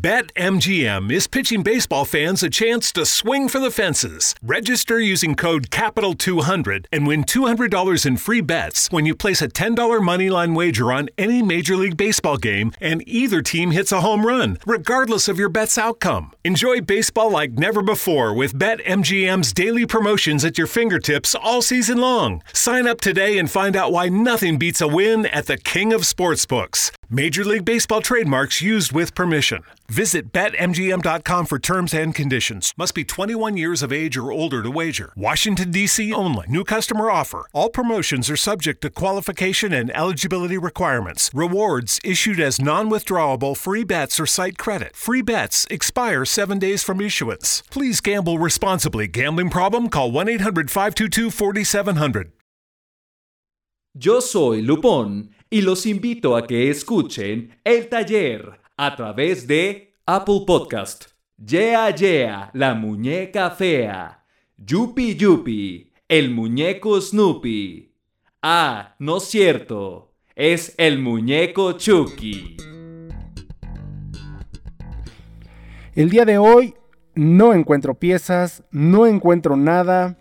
BetMGM is pitching baseball fans a chance to swing for the fences. Register using code CAPITAL200 and win $200 in free bets when you place a $10 moneyline wager on any Major League Baseball game and either team hits a home run, regardless of your bet's outcome. Enjoy baseball like never before with BetMGM's daily promotions at your fingertips all season long. Sign up today and find out why nothing beats a win at the King of Sportsbooks. Major League Baseball trademarks used with permission. Visit BetMGM.com for terms and conditions. Must be 21 years of age or older to wager. Washington, D.C. only. New customer offer. All promotions are subject to qualification and eligibility requirements. Rewards issued as non withdrawable free bets or site credit. Free bets expire seven days from issuance. Please gamble responsibly. Gambling problem? Call 1 800 522 4700. Yo soy Lupón y los invito a que escuchen El Taller a través de Apple Podcast. Yeah Yeah, la muñeca fea. Yupi Yupi, el muñeco Snoopy. Ah, no es cierto, es el muñeco Chucky. El día de hoy no encuentro piezas, no encuentro nada,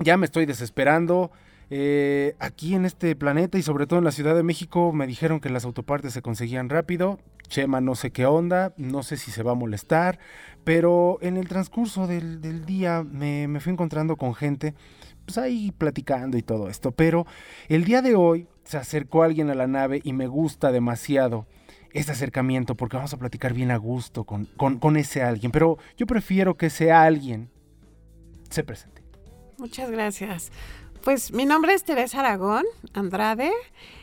ya me estoy desesperando. Eh, aquí en este planeta y sobre todo en la Ciudad de México me dijeron que las autopartes se conseguían rápido. Chema no sé qué onda, no sé si se va a molestar, pero en el transcurso del, día me, fui encontrando con gente, pues ahí platicando y todo esto. Pero el día de hoy se acercó alguien a la nave y me gusta demasiado este acercamiento porque vamos a platicar bien a gusto con, con, con ese alguien. Pero yo prefiero que ese alguien se presente. Muchas gracias. Pues mi nombre es Teresa Aragón Andrade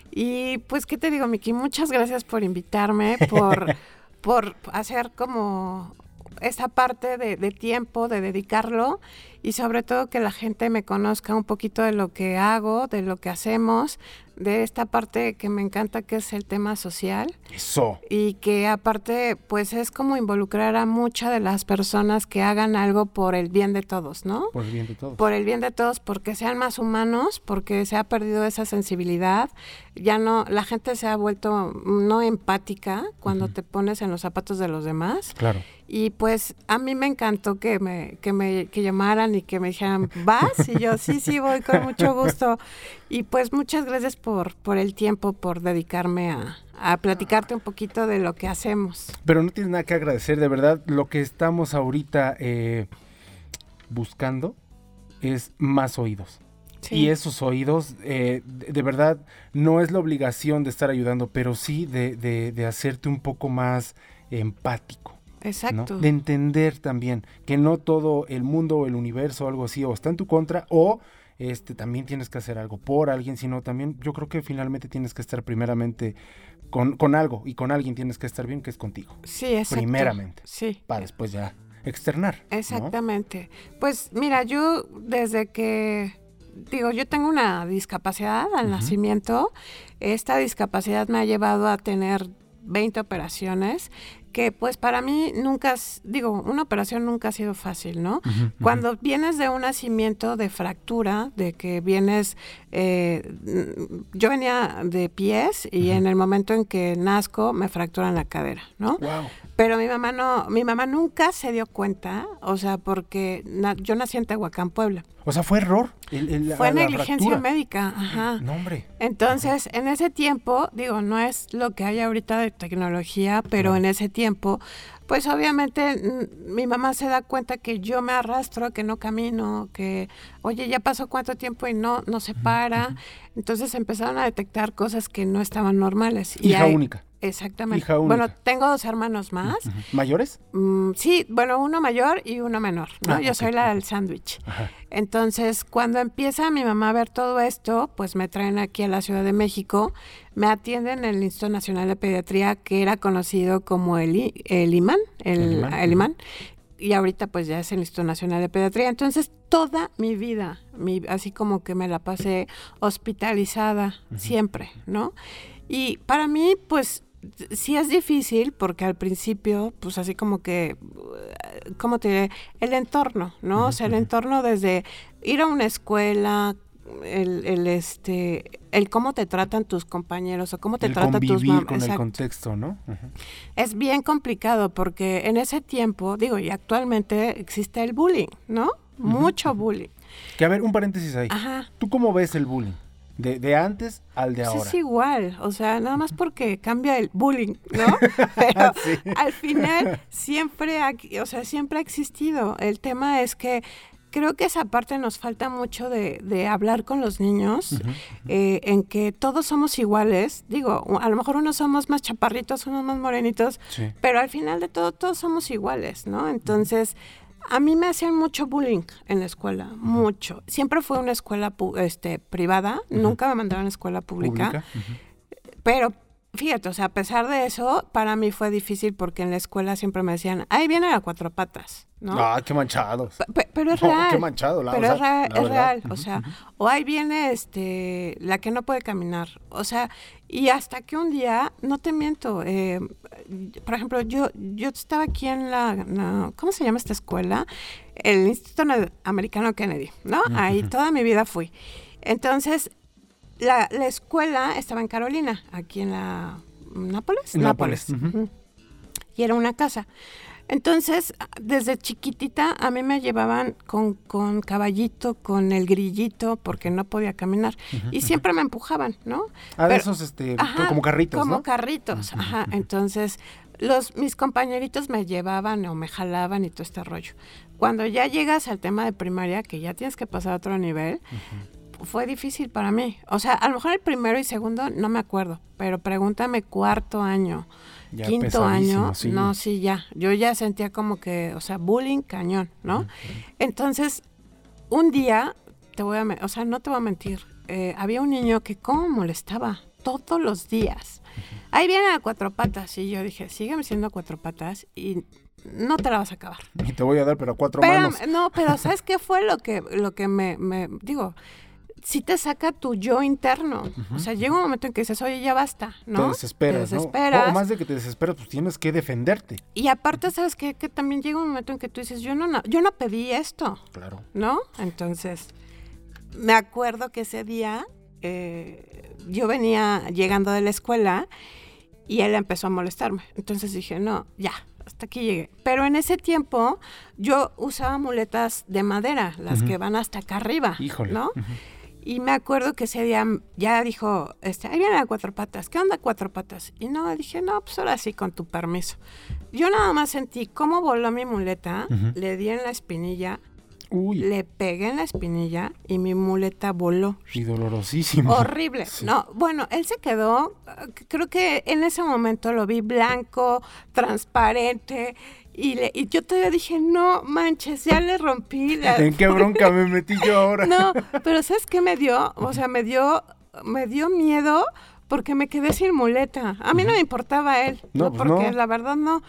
y pues qué te digo Miki, muchas gracias por invitarme, por, por hacer como esta parte de, de, tiempo, de dedicarlo y sobre todo que la gente me conozca un poquito de lo que hago, de lo que hacemos, de esta parte que me encanta que es el tema social. Eso. Y que aparte pues es como involucrar a muchas de las personas que hagan algo por el bien de todos, ¿no? Por el bien de todos. Por el bien de todos, porque sean más humanos, porque se ha perdido esa sensibilidad, ya no, la gente se ha vuelto no empática cuando uh -huh. te pones en los zapatos de los demás. Claro. Y pues a mí me encantó que me, que me que llamaran y que me dijeran, ¿vas? Y yo, sí, sí, voy con mucho gusto. Y pues muchas gracias por, por el tiempo, por dedicarme a, a platicarte un poquito de lo que hacemos. Pero no tienes nada que agradecer, de verdad, lo que estamos ahorita eh, buscando es más oídos. Sí. Y esos oídos, eh, de, de, verdad, no es la obligación de estar ayudando, pero sí de, de, de hacerte un poco más empático. Exacto. ¿no? De entender también que no todo el mundo o el universo o algo así o está en tu contra o este también tienes que hacer algo por alguien, sino también yo creo que finalmente tienes que estar primeramente con, con algo y con alguien tienes que estar bien que es contigo. Sí, exacto. Primeramente. Sí. Para después ya externar. Exactamente. ¿no? Pues mira, yo desde que digo, yo tengo una discapacidad al uh -huh. nacimiento. Esta discapacidad me ha llevado a tener 20 operaciones que pues para mí nunca, digo, una operación nunca ha sido fácil, ¿no? Uh -huh, Cuando uh -huh. vienes de un nacimiento de fractura, de que vienes, eh, yo venía de pies y en el momento en que nazco me fracturan la cadera, ¿no? Wow. Pero mi mamá no, mi mamá nunca se dio cuenta, o sea, porque na yo nací en Tehuacán, Puebla. O sea, fue error. El, el, fue la, negligencia la médica, ajá. No, hombre. Entonces, en ese tiempo, digo, no es lo que hay ahorita de tecnología, pero no. en ese tiempo, pues obviamente mi mamá se da cuenta que yo me arrastro, que no camino, que, oye, ya pasó cuánto tiempo y no, no se para. Entonces empezaron a detectar cosas que no estaban normales. Hija y hay, única. Exactamente. Hija única. Bueno, tengo dos hermanos más. Uh -huh. ¿Mayores? Mm, sí, bueno, uno mayor y uno menor, ¿no? Ah, Yo okay. soy la del sándwich. Entonces, cuando empieza mi mamá a ver todo esto, pues me traen aquí a la Ciudad de México, me atienden en el Instituto Nacional de Pediatría, que era conocido como el, el IMAN, el, el, IMAN. el IMAN, y ahorita pues ya es el Instituto Nacional de Pediatría. Entonces, toda mi vida, mi, así como que me la pasé hospitalizada uh -huh. siempre, ¿no? Y para mí, pues sí es difícil porque al principio, pues así como que, ¿cómo te diré? El entorno, ¿no? O sea, el entorno desde ir a una escuela, el, el, este el cómo te tratan tus compañeros o cómo te el tratan tus convivir con el contexto, ¿no? Es bien complicado porque en ese tiempo, digo, y actualmente existe el bullying, ¿no? Mucho bullying. Que a ver, un paréntesis ahí. Ajá. ¿Tú cómo ves el bullying? De, de antes al de Pues ahora. es igual, o sea, nada más porque cambia el bullying, ¿no? Pero Sí. al final siempre, ha, o sea, siempre ha existido. El tema es que creo que esa parte nos falta mucho de, de hablar con los niños, eh, en que todos somos iguales. Digo, a lo mejor unos somos más chaparritos, unos más morenitos, Sí. pero al final de todo todos somos iguales, ¿no? Entonces, a mí me hacían mucho bullying en la escuela, mucho. Siempre fue una escuela pu- este, privada, nunca me mandaron a escuela pública, pero fíjate, o sea, a pesar de eso, para mí fue difícil porque en la escuela siempre me decían, ahí viene la cuatro patas, ¿no? Ah, qué pe- pero es No, real. qué manchado, la- pero o es, sea, la es real, o sea, o ahí viene este la que no puede caminar, o sea, y hasta que un día, no te miento, eh, por ejemplo, yo yo estaba aquí en la, ¿cómo se llama esta escuela? El Instituto Americano Kennedy, ¿no? Ahí toda mi vida fui. Entonces, la, la escuela estaba en Carolina, aquí en la Nápoles, Nápoles. Y era una casa. Entonces, desde chiquitita a mí me llevaban con, con caballito, con el grillito, porque no podía caminar. Y siempre me empujaban, ¿no? Ah, de Pero- esos, este, Ajá, como carritos, Como ¿no? carritos, ajá. Entonces, los, mis compañeritos me llevaban o me jalaban y todo este rollo. Cuando ya llegas al tema de primaria, que ya tienes que pasar a otro nivel, fue difícil para mí. O sea, a lo mejor el primero y segundo no me acuerdo, pero pregúntame cuarto año, Ya quinto año, sí. no, sí, ya. Yo ya sentía como que, o sea, bullying cañón, ¿no? Entonces, un día, te voy a, o sea, no te voy a mentir, eh, había un niño que cómo molestaba todos los días. Ahí viene a cuatro patas y yo dije, sígueme siendo cuatro patas y no te la vas a acabar. Y te voy a dar, pero a cuatro Espérame, manos. no, pero ¿sabes qué fue lo que, lo que me, me- digo? Sí te saca tu yo interno. O sea, llega un momento en que dices, oye, ya basta, ¿no? Te desesperas, Te ¿no? O más de que te desesperas, pues tienes que defenderte. Y aparte, ¿sabes qué? Que también llega un momento en que tú dices, yo no, no, yo no pedí esto, Claro. ¿no? Entonces, me acuerdo que ese día eh, yo venía llegando de la escuela y él empezó a molestarme. Entonces dije, no, ya, hasta aquí llegué. Pero en ese tiempo yo usaba muletas de madera, las que van hasta acá arriba, Híjole. ¿no? Y me acuerdo que ese día ya dijo, este, ahí viene la cuatro patas, ¿qué onda cuatro patas? Y no, dije, no, pues ahora sí, con tu permiso. Yo nada más sentí cómo voló mi muleta, le di en la espinilla, Uy, le pegué en la espinilla y mi muleta voló. y dolorosísimo. Horrible. Sí. No, bueno, él se quedó, creo que en ese momento lo vi blanco, transparente, y, le- y yo todavía dije, no manches, ya le rompí la... ¿En qué bronca me metí yo ahora? No, pero ¿sabes qué me dio? O sea, me dio, me dio miedo porque me quedé sin muleta. A mí no me importaba él, No, no, pues porque no. la verdad no.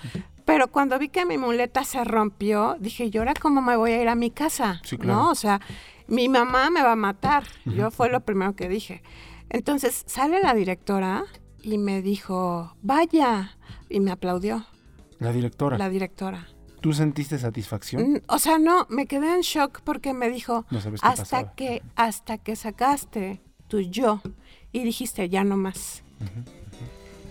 Pero cuando vi que mi muleta se rompió, dije, ¿y ahora cómo me voy a ir a mi casa? Sí, claro. ¿No? O sea, mi mamá me va a matar. Yo fue lo primero que dije. Entonces sale la directora y me dijo, vaya. Y me aplaudió La directora. la directora. ¿Tú sentiste satisfacción? Mm, O sea, no, me quedé en shock porque me dijo, No sabes qué hasta pasaba". que, hasta que sacaste tu yo y dijiste, ya no más.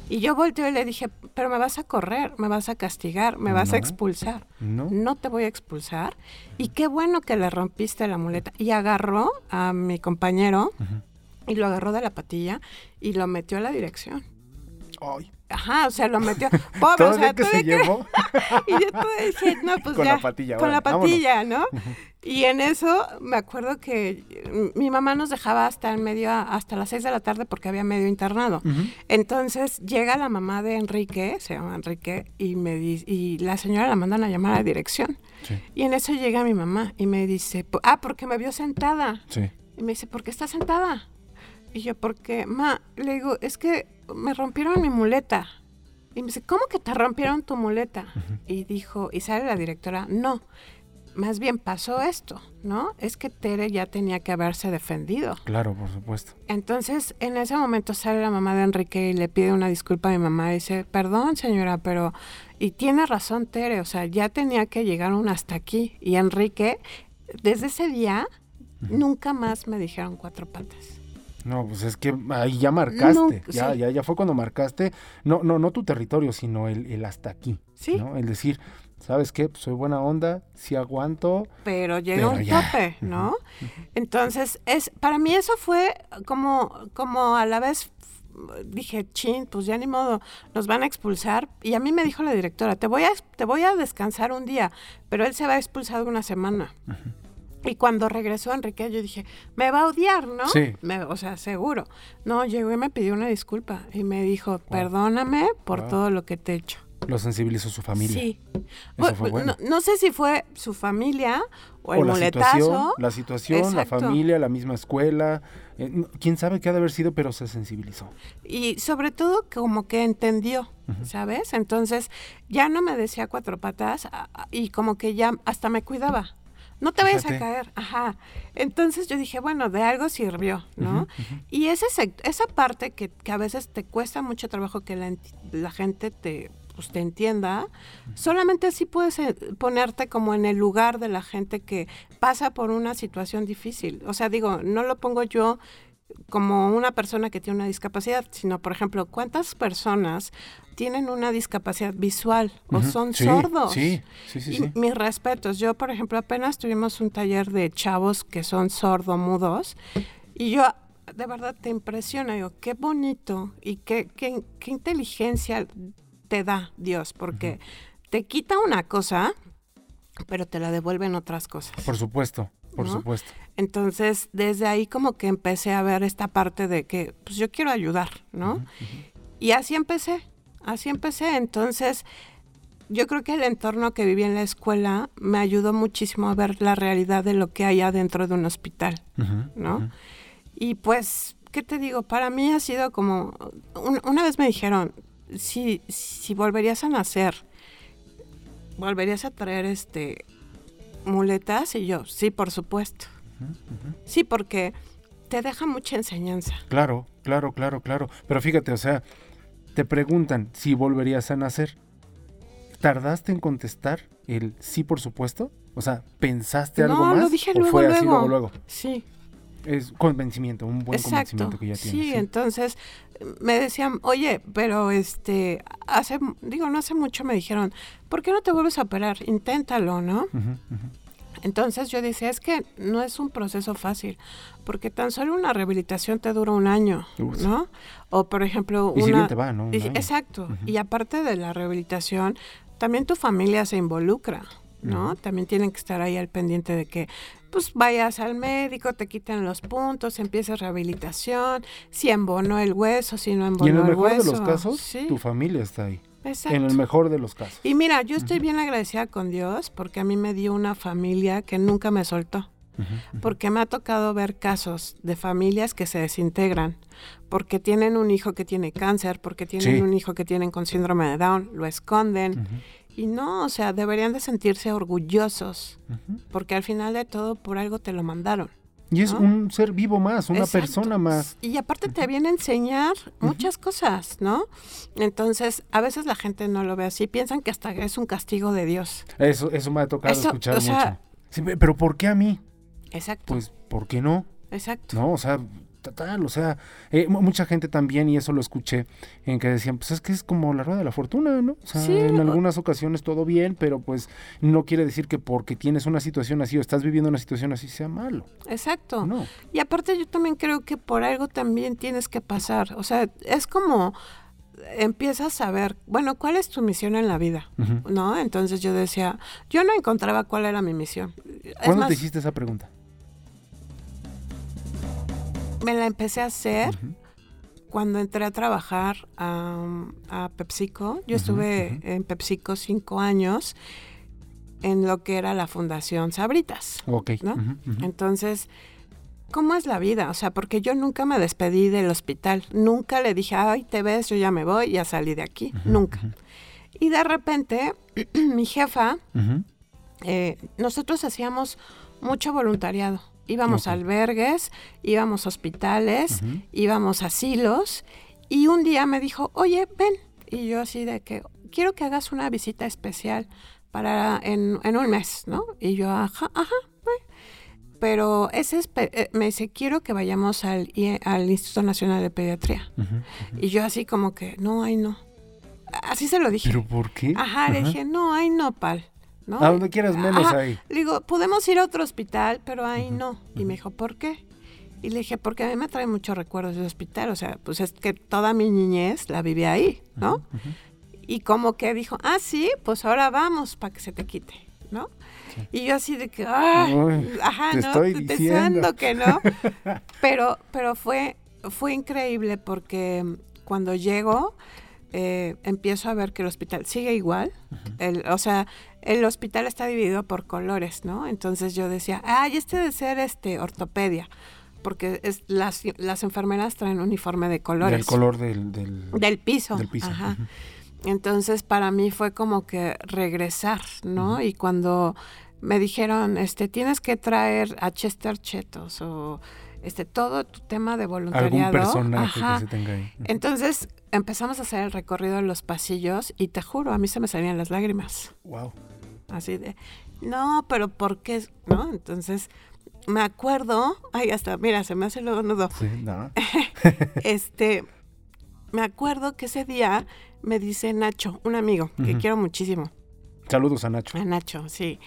Y yo volteé y le dije, pero me vas a correr, me vas a castigar, me vas No. a expulsar. No. No te voy a expulsar. Y qué bueno que le rompiste la muleta. Y agarró a mi compañero y lo agarró de la patilla y lo metió a la dirección. Ay, Ajá, o sea, lo metió. Pobre, o ¿Todavía sea, que se que- llevó? y yo todavía dije, no, pues Con ya. la patilla, Con la vámonos. patilla, ¿no? Y en eso me acuerdo que mm, mi mamá nos dejaba hasta en medio, hasta las seis de la tarde porque había medio internado. Entonces llega la mamá de Enrique, se llama Enrique, y me dice, y la señora la mandan a llamar a la dirección. Sí. Y en eso llega mi mamá y me dice, "Po- ah, porque me vio sentada. Sí. Y me dice, ¿por qué estás sentada? Y yo, porque, ma, le digo, es que me rompieron mi muleta. Y me dice, ¿cómo que te rompieron tu muleta? Y dijo, y sale la directora, no, más bien pasó esto, ¿no? Es que Tere ya tenía que haberse defendido. Claro, por supuesto. Entonces, en ese momento sale la mamá de Enrique y le pide una disculpa a mi mamá. Y dice, perdón, señora, pero... Y tiene razón Tere, o sea, ya tenía que llegar un hasta aquí. Y Enrique, desde ese día, nunca más me dijeron cuatro patas. No, pues es que ahí ya marcaste, ya, ya, ya fue cuando marcaste, no, no, no tu territorio, sino el, el hasta aquí, Sí. ¿no? El decir, ¿sabes qué? Pues soy buena onda, sí aguanto, pero llega un ya. tope, ¿no? Entonces, es para mí eso fue como, como a la vez dije, chin, pues ya ni modo, nos van a expulsar. Y a mí me dijo la directora, te voy a, te voy a descansar un día, pero él se va a expulsar una semana. Y cuando regresó Enrique, yo dije, me va a odiar, ¿no? Sí. Me- o sea, seguro. No, llegó y me pidió una disculpa y me dijo, perdóname por Wow. todo lo que te he hecho. lo sensibilizó su familia. Sí. Eso fue bueno. no, no sé si fue su familia o el o la muletazo. situación, la situación, la familia, la misma escuela, eh, quién sabe qué ha de haber sido, pero se sensibilizó. Y sobre todo como que entendió, ¿sabes? Entonces ya no me decía cuatro patas y como que ya hasta me cuidaba. No te vayas a caer, ajá. Entonces yo dije, bueno, de algo sirvió, ¿no? Y ese esa parte que, que a veces te cuesta mucho trabajo que la, la gente te, pues, te entienda, solamente así puedes eh, ponerte como en el lugar de la gente que pasa por una situación difícil. O sea, digo, no lo pongo yo como una persona que tiene una discapacidad, sino, por ejemplo, ¿cuántas personas tienen una discapacidad visual o son Sí, sordos? Sí, sí, sí. Y sí. mis respetos. Yo, por ejemplo, apenas tuvimos un taller de chavos que son sordomudos y yo de verdad te impresiona. Digo, qué bonito y qué, qué, qué inteligencia te da Dios, porque te quita una cosa, pero te la devuelven otras cosas. Por supuesto, por ¿No? supuesto. Entonces, desde ahí como que empecé a ver esta parte de que, pues yo quiero ayudar, ¿no? Y así empecé, así empecé. Entonces, yo creo que el entorno que viví en la escuela me ayudó muchísimo a ver la realidad de lo que hay adentro de un hospital, ¿no? Y pues, ¿qué te digo? Para mí ha sido como, un- una vez me dijeron, si, si volverías a nacer, volverías a traer este muletas y yo, sí, por supuesto. Sí, porque te deja mucha enseñanza. Claro, claro, claro, claro. Pero fíjate, o sea, te preguntan si volverías a nacer. ¿Tardaste en contestar el sí, por supuesto? O sea, ¿pensaste algo no, más? lo dije ¿O fue luego. así luego, luego? Sí, Es convencimiento, un buen exacto. convencimiento que ya sí, tienes. entonces me decían, oye, pero este, hace, digo, no hace mucho me dijeron, ¿por qué no te vuelves a operar? Inténtalo, ¿no? Entonces yo decía, es que no es un proceso fácil, porque tan solo una rehabilitación te dura un año, Uf. ¿no? O por ejemplo, Y si una... bien te va, ¿no? Un y- exacto. Y aparte de la rehabilitación, también tu familia se involucra, ¿no? También tienen que estar ahí al pendiente de que pues vayas al médico, te quiten los puntos, empieces rehabilitación, si embonó el hueso, si no embonó Y en el mejor hueso. de los casos, sí, tu familia está ahí. exacto. En el mejor de los casos. Y mira, yo estoy bien agradecida con Dios porque a mí me dio una familia que nunca me soltó. Porque me ha tocado ver casos de familias que se desintegran, porque tienen un hijo que tiene cáncer, porque tienen Sí. un hijo que tienen con síndrome de Down, lo esconden. Y no, o sea, deberían de sentirse orgullosos, porque al final de todo por algo te lo mandaron. Y es ¿no? un ser vivo más, una Exacto. persona más. Y aparte te viene a enseñar muchas cosas, ¿no? Entonces, a veces la gente no lo ve así, piensan que hasta es un castigo de Dios. Eso, eso me ha tocado Eso, escuchar o sea- mucho. Sí, pe- pero ¿por qué a mí? Exacto. Pues, ¿por qué no? exacto. No, o sea, total, o sea, eh, mu- mucha gente también, y eso lo escuché, en que decían, pues es que es como la rueda de la fortuna, ¿no? O sea, Sí, en algunas ocasiones todo bien, pero pues no quiere decir que porque tienes una situación así o estás viviendo una situación así sea malo. Exacto. No. Y aparte yo también creo que por algo también tienes que pasar. O sea, es como empiezas a ver, bueno, ¿cuál es tu misión en la vida? ¿No? Entonces yo decía, yo no encontraba cuál era mi misión. Es ¿Cuándo más, te hiciste esa pregunta? Me la empecé a hacer cuando entré a trabajar a, a PepsiCo. Yo estuve en PepsiCo cinco años en lo que era la Fundación Sabritas. Ok. Entonces, ¿cómo es la vida? O sea, porque yo nunca me despedí del hospital, nunca le dije, ay, te ves, yo ya me voy, ya salí de aquí, nunca. Y de repente, mi jefa, eh, nosotros hacíamos mucho voluntariado. Íbamos a albergues, íbamos a hospitales, íbamos a asilos, y un día me dijo, oye, ven. Y yo así de que, quiero que hagas una visita especial para en, en un mes, ¿no? Y yo, ajá, ajá, pero ese es, eh, me dice, quiero que vayamos al, al Instituto Nacional de Pediatría. Y yo así como que, no, ay, no. Así se lo dije. ¿Pero por qué? Ajá, le dije, no, ay, no, pal. ¿No? A donde quieras menos ahí. Le digo, podemos ir a otro hospital, pero ahí no. Y me dijo, ¿por qué? Y le dije, porque a mí me trae muchos recuerdos del hospital. O sea, pues es que toda mi niñez la viví ahí, ¿no? Y como que dijo, ah, sí, pues ahora vamos para que se te quite, ¿no? Y yo así de que, ah, ajá, te ¿no? Estoy diciendo que no. pero, pero fue, fue increíble porque cuando llego, eh, empiezo a ver que el hospital sigue igual. el, o sea, el hospital está dividido por colores, ¿no? Entonces yo decía, ay, este debe ser este ortopedia porque es, las, las enfermeras traen uniforme de colores. Del color del, del, piso. Del piso. Ajá. Entonces para mí fue como que regresar, ¿no? Y cuando me dijeron, este, tienes que traer a Chester Chetos o este, todo tu tema de voluntariado. Algún personaje que se tenga ahí. Entonces empezamos a hacer el recorrido de los pasillos y te juro, a mí se me salían las lágrimas. Wow. Así de, no, pero ¿por qué? ¿No? Entonces me acuerdo, ay, hasta, mira, se me hace luego nudo. Sí, no. este, me acuerdo que ese día me dice Nacho, un amigo que quiero muchísimo. Saludos a Nacho. A Nacho, sí.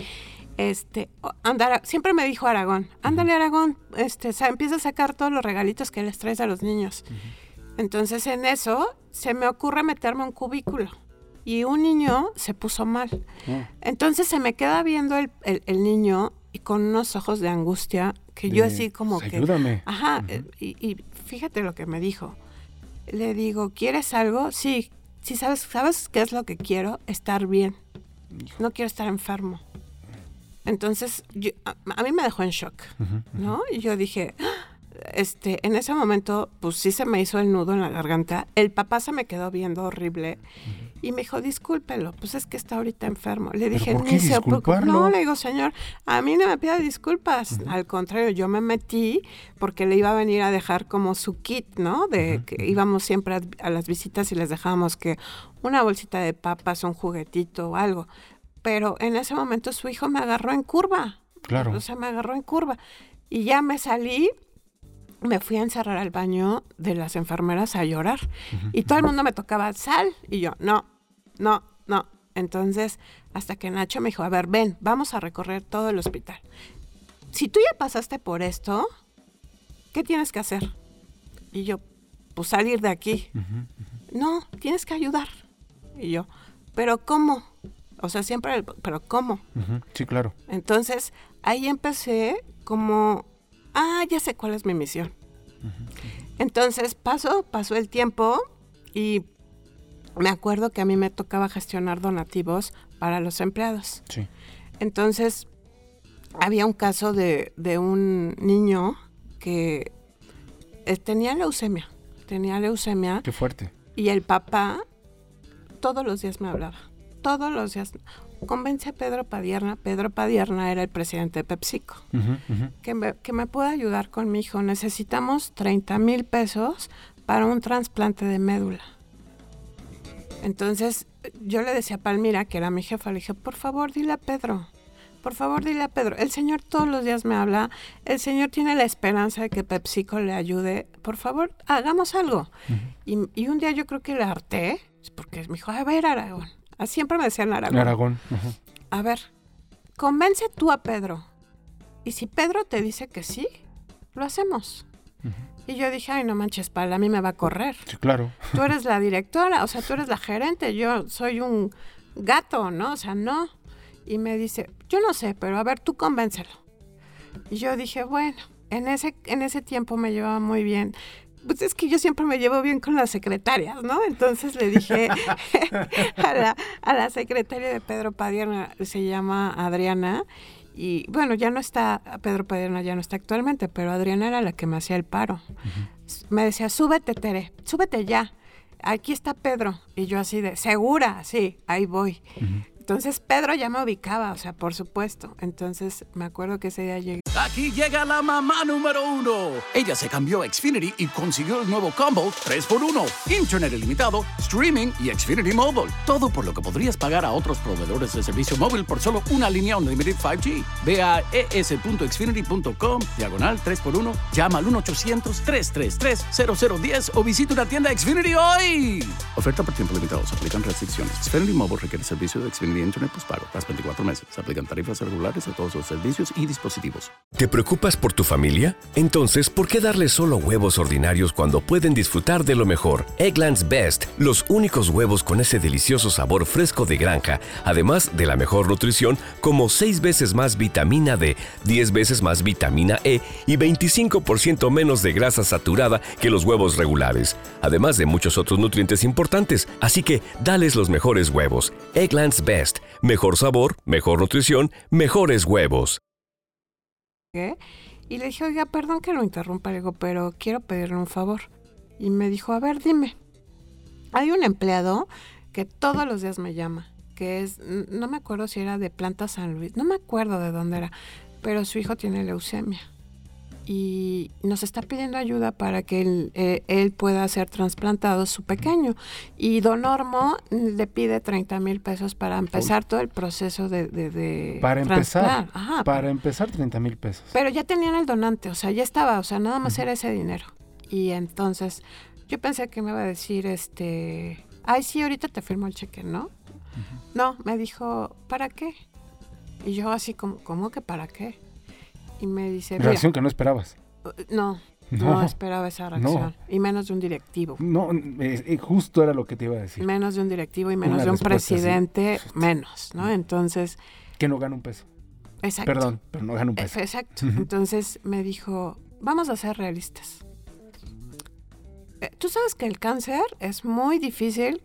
Este, andar, siempre me dijo Aragón, ándale Aragón, este, empieza a sacar todos los regalitos que les traes a los niños. Entonces en eso se me ocurre meterme un cubículo y un niño se puso mal. Ah. Entonces se me queda viendo el, el, niño y con unos ojos de angustia que yo así como que... Ayúdame. Ajá, y, y, fíjate lo que me dijo. Le digo, ¿quieres algo? Sí, sí, sabes, ¿sabes qué es lo que quiero? Estar bien. No quiero estar enfermo. Entonces, a, mí me dejó en shock, ¿no? Y yo dije, este, en ese momento, pues sí se me hizo el nudo en la garganta. El papá se me quedó viendo horrible y me dijo, discúlpelo, pues es que está ahorita enfermo. Le dije, por qué no, le digo, señor, a mí no me pida disculpas. Al contrario, yo me metí porque le iba a venir a dejar como su kit, ¿no? De que íbamos siempre a, a, las visitas y les dejábamos que una bolsita de papas, un juguetito o algo. Pero en ese momento su hijo me agarró en curva. Claro. O sea, me agarró en curva. Y ya me salí me fui a encerrar al baño de las enfermeras a llorar. Y todo el mundo me tocaba sal. Y yo, no, no, no. Entonces, hasta que Nacho me dijo, a ver, ven, vamos a recorrer todo el hospital. Si tú ya pasaste por esto, ¿qué tienes que hacer? Y yo, pues salir de aquí. No, tienes que ayudar. Y yo, pero ¿cómo? O sea, siempre, pero ¿cómo? Sí, claro. Entonces, ahí empecé como ah, ya sé cuál es mi misión. Entonces pasó, pasó el tiempo y me acuerdo que a mí me tocaba gestionar donativos para los empleados. Sí. Entonces, había un caso de, un niño que eh, tenía leucemia. Tenía leucemia. Qué fuerte. Y el papá todos los días me hablaba. Todos los días convence a Pedro Padierna. Pedro Padierna era el presidente de PepsiCo. Que, me, que me pueda ayudar con mi hijo. Necesitamos 30 mil pesos para un trasplante de médula. Entonces yo le decía a Palmira, que era mi jefa, le dije, por favor, dile a Pedro. Por favor, dile a Pedro. El Señor todos los días me habla. El Señor tiene la esperanza de que PepsiCo le ayude. Por favor, hagamos algo. y, y, un día yo creo que le harté, porque me dijo, a ver, Aragón, siempre me decían Aragón. Aragón. A ver, convence tú a Pedro. Y si Pedro te dice que sí, lo hacemos. Y yo dije, ay, no manches, para a mí me va a correr. Sí, claro. Tú eres la directora, o sea, tú eres la gerente, yo soy un gato, ¿no? O sea, no. Y me dice, yo no sé, pero a ver, tú convéncelo. Y yo dije, bueno, en ese, en ese tiempo me llevaba muy bien pues es que yo siempre me llevo bien con las secretarias, ¿no? Entonces le dije a, la, a la secretaria de Pedro Padierna, se llama Adriana, y bueno, ya no está, Pedro Padierna ya no está actualmente, pero Adriana era la que me hacía el paro. Me decía, súbete, Tere, súbete ya. Aquí está Pedro. Y yo así de, segura, sí, ahí voy. Entonces Pedro ya me ubicaba, o sea, por supuesto. Entonces me acuerdo que ese día llegué. Aquí llega la mamá número uno. Ella se cambió a Xfinity y consiguió el nuevo combo 3x1. Internet ilimitado, streaming y Xfinity Mobile. Todo por lo que podrías pagar a otros proveedores de servicio móvil por solo una línea Unlimited 5G. Ve a es.xfinity.com, diagonal 3x1, llama al 1-800-333-0010 o visita una tienda Xfinity hoy. Oferta por tiempo limitado. Se aplican restricciones. Xfinity Mobile requiere servicio de Xfinity Internet postpago. Las 24 meses. Se aplican tarifas regulares a todos los servicios y dispositivos. ¿Te preocupas por tu familia? Entonces, ¿por qué darles solo huevos ordinarios cuando pueden disfrutar de lo mejor? Eggland's Best, los únicos huevos con ese delicioso sabor fresco de granja, además de la mejor nutrición, como 6 veces más vitamina D, 10 veces más vitamina E y 25% menos de grasa saturada que los huevos regulares, además de muchos otros nutrientes importantes. Así que, dales los mejores huevos. Eggland's Best, mejor sabor, mejor nutrición, mejores huevos. Y le dije, oiga, perdón que lo interrumpa, digo, pero quiero pedirle un favor. Y me dijo, a ver, dime. Hay un empleado que todos los días me llama, que es, no me acuerdo si era de Planta San Luis, no me acuerdo de dónde era, pero su hijo tiene leucemia y nos está pidiendo ayuda para que él, eh, él pueda ser trasplantado su pequeño. Y Don Ormo le pide 30 mil pesos para empezar todo el proceso de... de, para empezar, para empezar 30 mil pesos. Pero ya tenían el donante, o sea, ya estaba, o sea, nada más era ese dinero. Y entonces yo pensé que me iba a decir, este, ay, sí, ahorita te firmo el cheque, ¿no? No, me dijo, ¿para qué? Y yo así como, ¿cómo que para qué? Y me dice... Reacción que no esperabas. Uh, no, no, esperaba esa reacción. Y menos de un directivo. No, eh, justo era lo que te iba a decir. Menos de un directivo y menos de un presidente, menos, ¿no? Entonces... Que no gana un peso. Exacto. Perdón, pero no gana un peso. Exacto. Entonces me dijo, vamos a ser realistas. Eh, tú sabes que el cáncer es muy difícil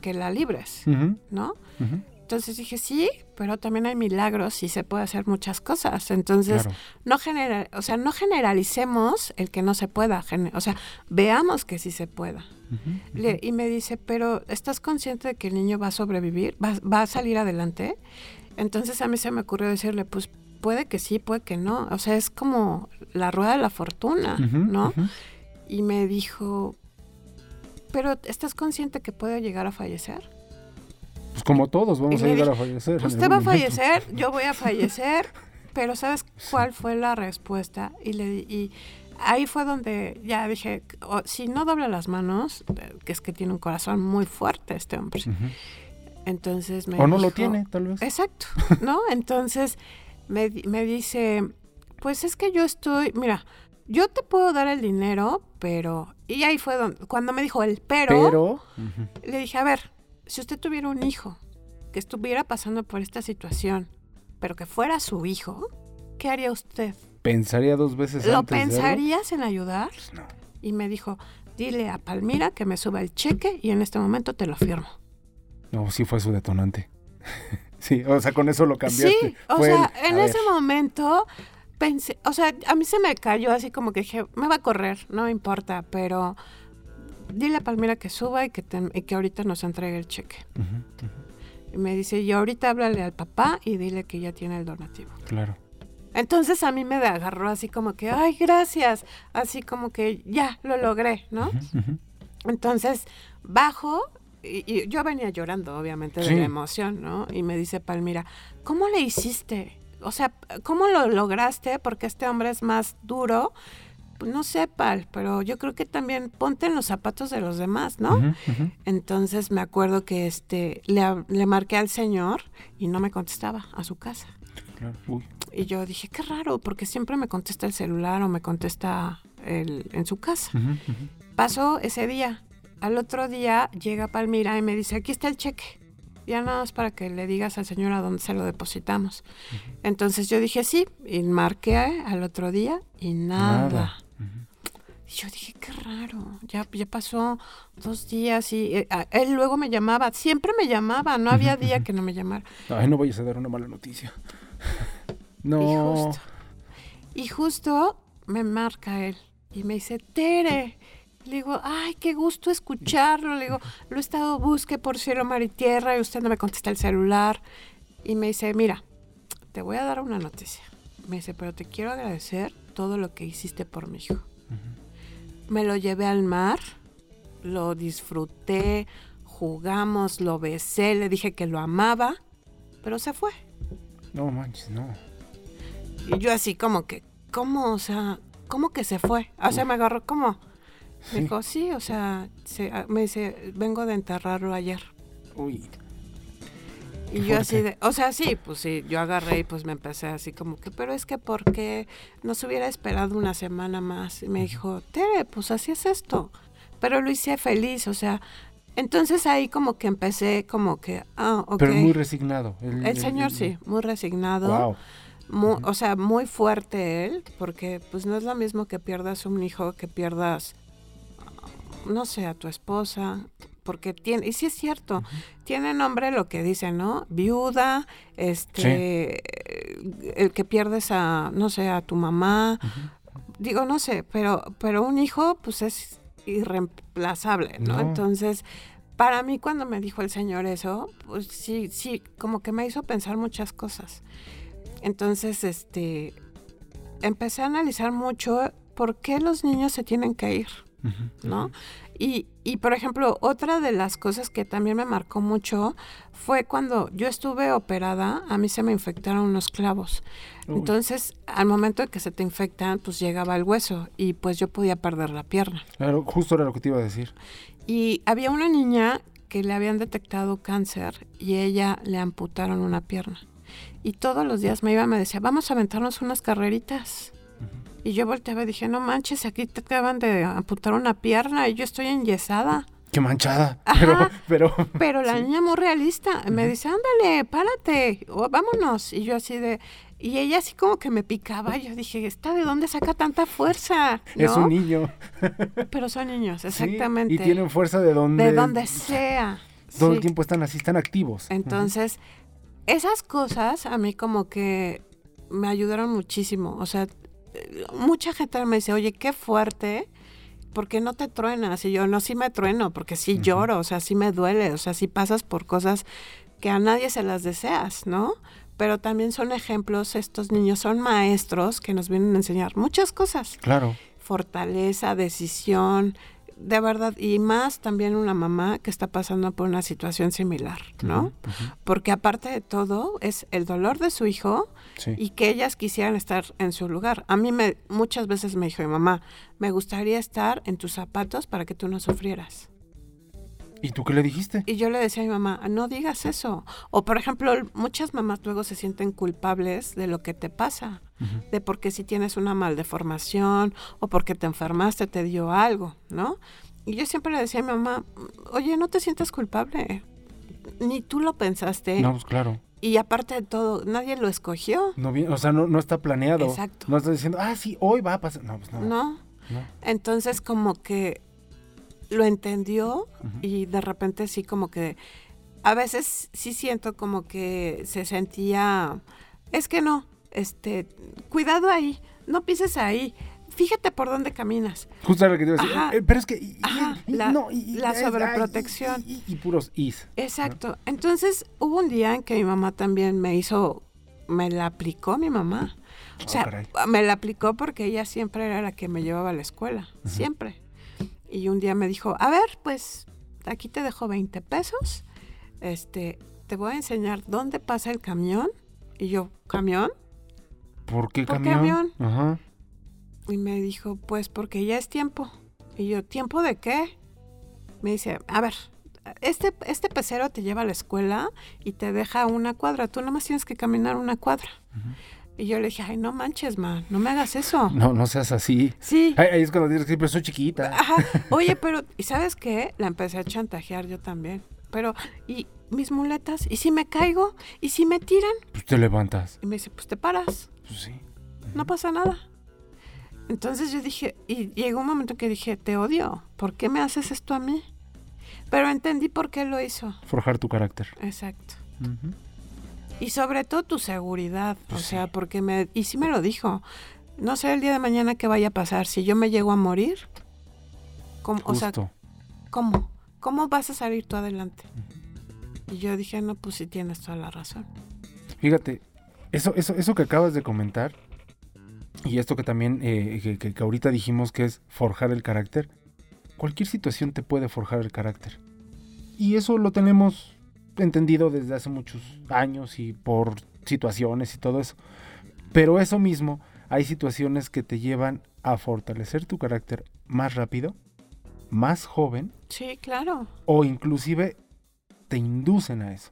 que la libres, ¿no? Entonces dije, sí, pero también hay milagros y se puede hacer muchas cosas. Entonces, no genera, o sea, no generalicemos el que no se pueda, o sea, veamos que sí se pueda. y me dice, pero ¿estás consciente de que el niño va a sobrevivir? ¿Va, a salir adelante? Entonces a mí se me ocurrió decirle, pues puede que sí, puede que no. O sea, es como la rueda de la fortuna, ¿no? Y me dijo, pero ¿estás consciente que puede llegar a fallecer? Pues como todos vamos a llegar a fallecer. Usted va a fallecer, yo voy a fallecer, pero ¿sabes cuál fue la respuesta? Y, le, y ahí fue donde ya dije, si no dobla las manos, que es que tiene un corazón muy fuerte este hombre. Entonces me O no lo tiene, tal vez. Exacto, ¿no? Entonces me, me dice, pues es que yo estoy, mira, yo te puedo dar el dinero, pero... Y ahí fue donde, cuando me dijo el pero, pero le dije, a ver, si usted tuviera un hijo que estuviera pasando por esta situación, pero que fuera su hijo, ¿qué haría usted? ¿Pensaría dos veces ¿Lo antes pensarías en ayudar? Pues no. Y me dijo, dile a Palmira que me suba el cheque y en este momento te lo firmo. No, sí fue su detonante. sí, o sea, con eso lo cambiaste. Sí, o sea, en ese momento pensé, o sea, a mí se me cayó así como que dije, me va a correr, no me importa, pero dile a Palmira que suba y que, que ahorita nos entregue el cheque. Y me dice, y ahorita háblale al papá y dile que ya tiene el donativo. Claro. Entonces a mí me agarró así como que, ay, gracias, así como que ya lo logré, ¿no? Entonces bajo y, yo venía llorando, obviamente, de la emoción, ¿no? Y me dice Palmira, ¿cómo le hiciste? O sea, ¿cómo lo lograste? Porque este hombre es más duro no sé, Pal, pero yo creo que también ponte en los zapatos de los demás, ¿no? Entonces me acuerdo que este le, le, marqué al señor y no me contestaba a su casa. Y yo dije, qué raro, porque siempre me contesta el celular o me contesta el, en su casa. Pasó ese día. Al otro día llega Palmira y me dice, aquí está el cheque. Ya nada más para que le digas al señor a dónde se lo depositamos. Entonces yo dije sí, y marqué al otro día y nada. Y yo dije, qué raro, ya, ya pasó dos días y eh, él luego me llamaba, siempre me llamaba, no había día que no me llamara. Ay, no vayas a dar una mala noticia. no. Y justo, y justo me marca él y me dice, Tere, Le digo, ay, qué gusto escucharlo. Le digo, lo he estado busque por cielo, mar y tierra y usted no me contesta el celular. Y me dice, mira, te voy a dar una noticia. Me dice, pero te quiero agradecer todo lo que hiciste por mi hijo. Me lo llevé al mar, lo disfruté, jugamos, lo besé, le dije que lo amaba, pero se fue. No manches, no. Y yo así como que, ¿cómo? O sea, ¿cómo que se fue? O sea, me agarró como... Me Sí. dijo, sí, o sea, se- ah, me dice, vengo de enterrarlo ayer. Uy. Y yo así de, o sea, sí, pues sí, yo agarré y pues me empecé así como que, pero es que ¿por qué no se hubiera esperado una semana más? Y me dijo, Tere, pues así es esto. Pero lo hice feliz, o sea, entonces ahí como que empecé como que, ah, ok. Pero muy resignado. El señor sí, muy resignado. Wow. O sea, muy fuerte él, porque pues no es lo mismo que pierdas un hijo, que pierdas, no sé, a tu esposa, porque tiene, y sí es cierto, tiene nombre lo que dice, ¿no? Viuda, este, el que pierdes a, no sé, a tu mamá, digo, no sé, pero, pero un hijo pues es irreemplazable, ¿no? No. Entonces, para mí cuando me dijo el señor eso, pues sí, sí, como que me hizo pensar muchas cosas. Entonces, este, empecé a analizar mucho por qué los niños se tienen que ir, ¿no? Y, y, por ejemplo, otra de las cosas que también me marcó mucho fue cuando yo estuve operada, a mí se me infectaron unos clavos. Uy. Entonces, al momento de que se te infectan, pues llegaba el hueso y pues yo podía perder la pierna. Claro, justo era lo que te iba a decir. Y había una niña que le habían detectado cáncer y ella le amputaron una pierna. Y todos los días me iba y me decía, vamos a aventarnos unas carreritas. Y yo volteaba y dije, no manches, aquí te acaban de amputar una pierna y yo estoy enyesada. Qué manchada. Ajá. Pero, pero. Pero la niña muy realista me dice, ándale, párate, o vámonos. Y yo así de... Y ella así como que me picaba. Yo dije, ¿esta de dónde saca tanta fuerza? Es un niño. Pero son niños, Sí, exactamente. y tienen fuerza de donde. De donde sea. Todo el tiempo están así, están activos. Entonces, esas cosas a mí como que me ayudaron muchísimo. O sea, mucha gente me dice, oye, qué fuerte, ¿por qué no te truenas? Y yo, no, sí me trueno, porque sí lloro, o sea, sí me duele, o sea, sí pasas por cosas que a nadie se las deseas, ¿no? Pero también son ejemplos, estos niños son maestros que nos vienen a enseñar muchas cosas Claro. fortaleza, decisión, de verdad, y más también una mamá que está pasando por una situación similar, ¿no? Porque aparte de todo es el dolor de su hijo Sí. y que ellas quisieran estar en su lugar. A mí me muchas veces me dijo mi mamá, me gustaría estar en tus zapatos para que tú no sufrieras. ¿Y tú qué le dijiste? Y yo le decía a mi mamá, no digas eso. O por ejemplo, muchas mamás luego se sienten culpables de lo que te pasa, de porque si tienes una maldeformación o porque te enfermaste, te dio algo, ¿no? Y yo siempre le decía a mi mamá, oye, no te sientas culpable. Ni tú lo pensaste. No, pues claro. Y aparte de todo, nadie lo escogió. No, o sea, no, no está planeado. Exacto. No está diciendo, ah, sí, hoy va a pasar. No, pues no. ¿No? no. Entonces como que lo entendió y de repente sí como que a veces sí siento como que se sentía es que no, este, cuidado ahí, no pises ahí. Fíjate por dónde caminas. Justo lo que te iba a decir. Ajá. Eh, pero es que. y- y- Ajá, y- la- no, y- sobreprotección. Y, puros is. Exacto. Entonces hubo un día en que mi mamá también me hizo, me la aplicó mi mamá. O Oh, sea, me la aplicó porque ella siempre era la que me llevaba a la escuela, siempre. Y un día me dijo, a ver, pues aquí te dejo 20 pesos, este, te voy a enseñar dónde pasa el camión. Y yo, ¿camión? ¿Por qué ¿Por qué camión? Ajá. Y me dijo, pues porque ya es tiempo. Y yo, ¿tiempo de qué? Me dice, a ver, este, este pecero te lleva a la escuela y te deja una cuadra. Tú nomás tienes que caminar una cuadra. Y yo le dije, ay, no manches, man, no me hagas eso. No, no seas así. Sí. Ahí, es cuando dices, sí, pero soy chiquita. Ajá. Oye, pero, ¿y sabes qué? La empecé a chantajear yo también. Pero, ¿y mis muletas? ¿Y si me caigo? ¿Y si me tiran? Pues te levantas. Y me dice, pues te paras. Pues sí. no pasa nada. Entonces yo dije, y llegó un momento que dije, te odio, ¿por qué me haces esto a mí? Pero entendí por qué lo hizo. Forjar tu carácter. Exacto. Y sobre todo tu seguridad, o Pues sea, sí. porque me, y sí me lo dijo, no sé el día de mañana qué vaya a pasar, si yo me llego a morir, ¿cómo, o sea, ¿cómo? ¿Cómo vas a salir tú adelante? Y yo dije, no, pues sí tienes toda la razón. Fíjate, eso, eso, eso que acabas de comentar, y esto que también, eh, que, que ahorita dijimos que es forjar el carácter, cualquier situación te puede forjar el carácter. Y eso lo tenemos entendido desde hace muchos años y por situaciones y todo eso. Pero eso mismo, hay situaciones que te llevan a fortalecer tu carácter más rápido, más joven. Sí, claro. O inclusive te inducen a eso.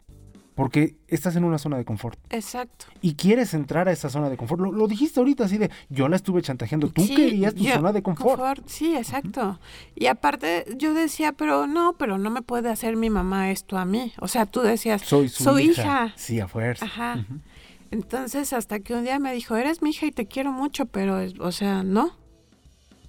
Porque estás en una zona de confort. Exacto. Y quieres entrar a esa zona de confort. Lo, dijiste ahorita así de, yo la estuve chantajeando. Tú querías tu zona de confort. Sí, exacto. Y aparte yo decía, pero no, pero no me puede hacer mi mamá esto a mí. O sea, tú decías, soy su hija. Sí, a fuerza. Ajá. Entonces, hasta que un día me dijo, eres mi hija y te quiero mucho, pero, o sea, no.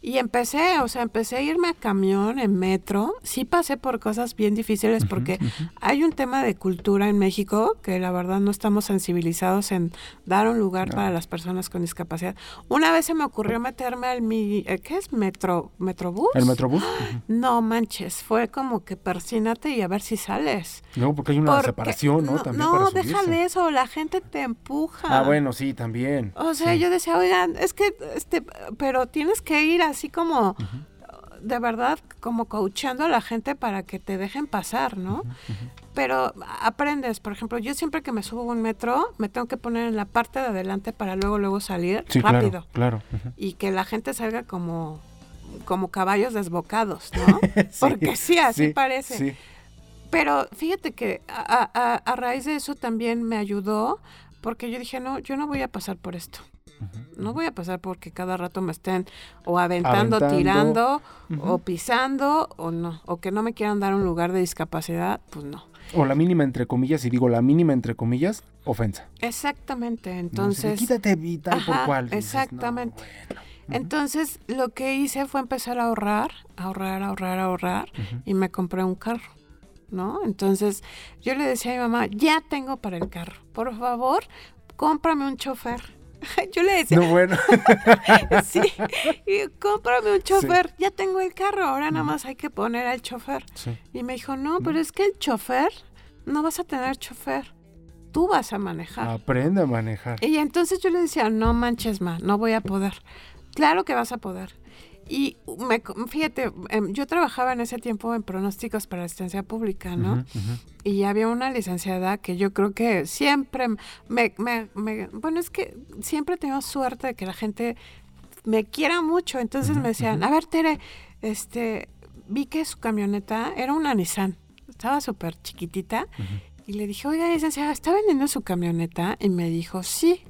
Y empecé, o sea, empecé a irme a camión, en metro. Sí pasé por cosas bien difíciles porque hay un tema de cultura en México que la verdad no estamos sensibilizados en dar un lugar para las personas con discapacidad. Una vez se me ocurrió meterme al mi, eh, ¿qué es? Metro, Metrobús. El Metrobús. No manches, fue como que persínate y a ver si sales. No, porque hay una separación, ¿no? También no, déjale eso, la gente te empuja. Ah, bueno, sí, también. O sea, yo decía, oigan, es que, este, pero tienes que ir a así como, de verdad, como coachando a la gente para que te dejen pasar, ¿no? Pero aprendes, por ejemplo, yo siempre que me subo un metro, me tengo que poner en la parte de adelante para luego, luego salir rápido. Claro, Y que la gente salga como, como caballos desbocados, ¿no? Porque sí, así parece. Pero fíjate que a, a, raíz de eso también me ayudó, porque yo dije, no, yo no voy a pasar por esto. No voy a pasar porque cada rato me estén o aventando, tirando, o pisando, o no. O que no me quieran dar un lugar de discapacidad, pues no. O la mínima entre comillas, y digo la mínima entre comillas, ofensa. Exactamente, entonces... quítate vital por cual. Exactamente. Entonces lo que hice fue empezar a ahorrar, ahorrar, ahorrar, ahorrar, y me compré un carro. ¿No? Entonces yo le decía a mi mamá, ya tengo para el carro, por favor, cómprame un chofer. Yo le decía. No, bueno. sí. Y cómprame un chofer. Ya tengo el carro, ahora nada más hay que poner al chofer. Y me dijo, no, pero es que el chofer, no vas a tener chofer. Tú vas a manejar. Aprende a manejar. Y entonces yo le decía, no manches más, no voy a poder. Claro que vas a poder. Y me, fíjate, em, yo trabajaba en ese tiempo en pronósticos para asistencia pública, ¿no? Y había una licenciada que yo creo que siempre me, me, me, bueno, es que siempre tengo suerte de que la gente me quiera mucho. Entonces me decían, a ver, Tere, este, vi que su camioneta era una Nissan, estaba súper chiquitita. Y le dije, oiga, licenciada, ¿está vendiendo su camioneta? Y me dijo, sí.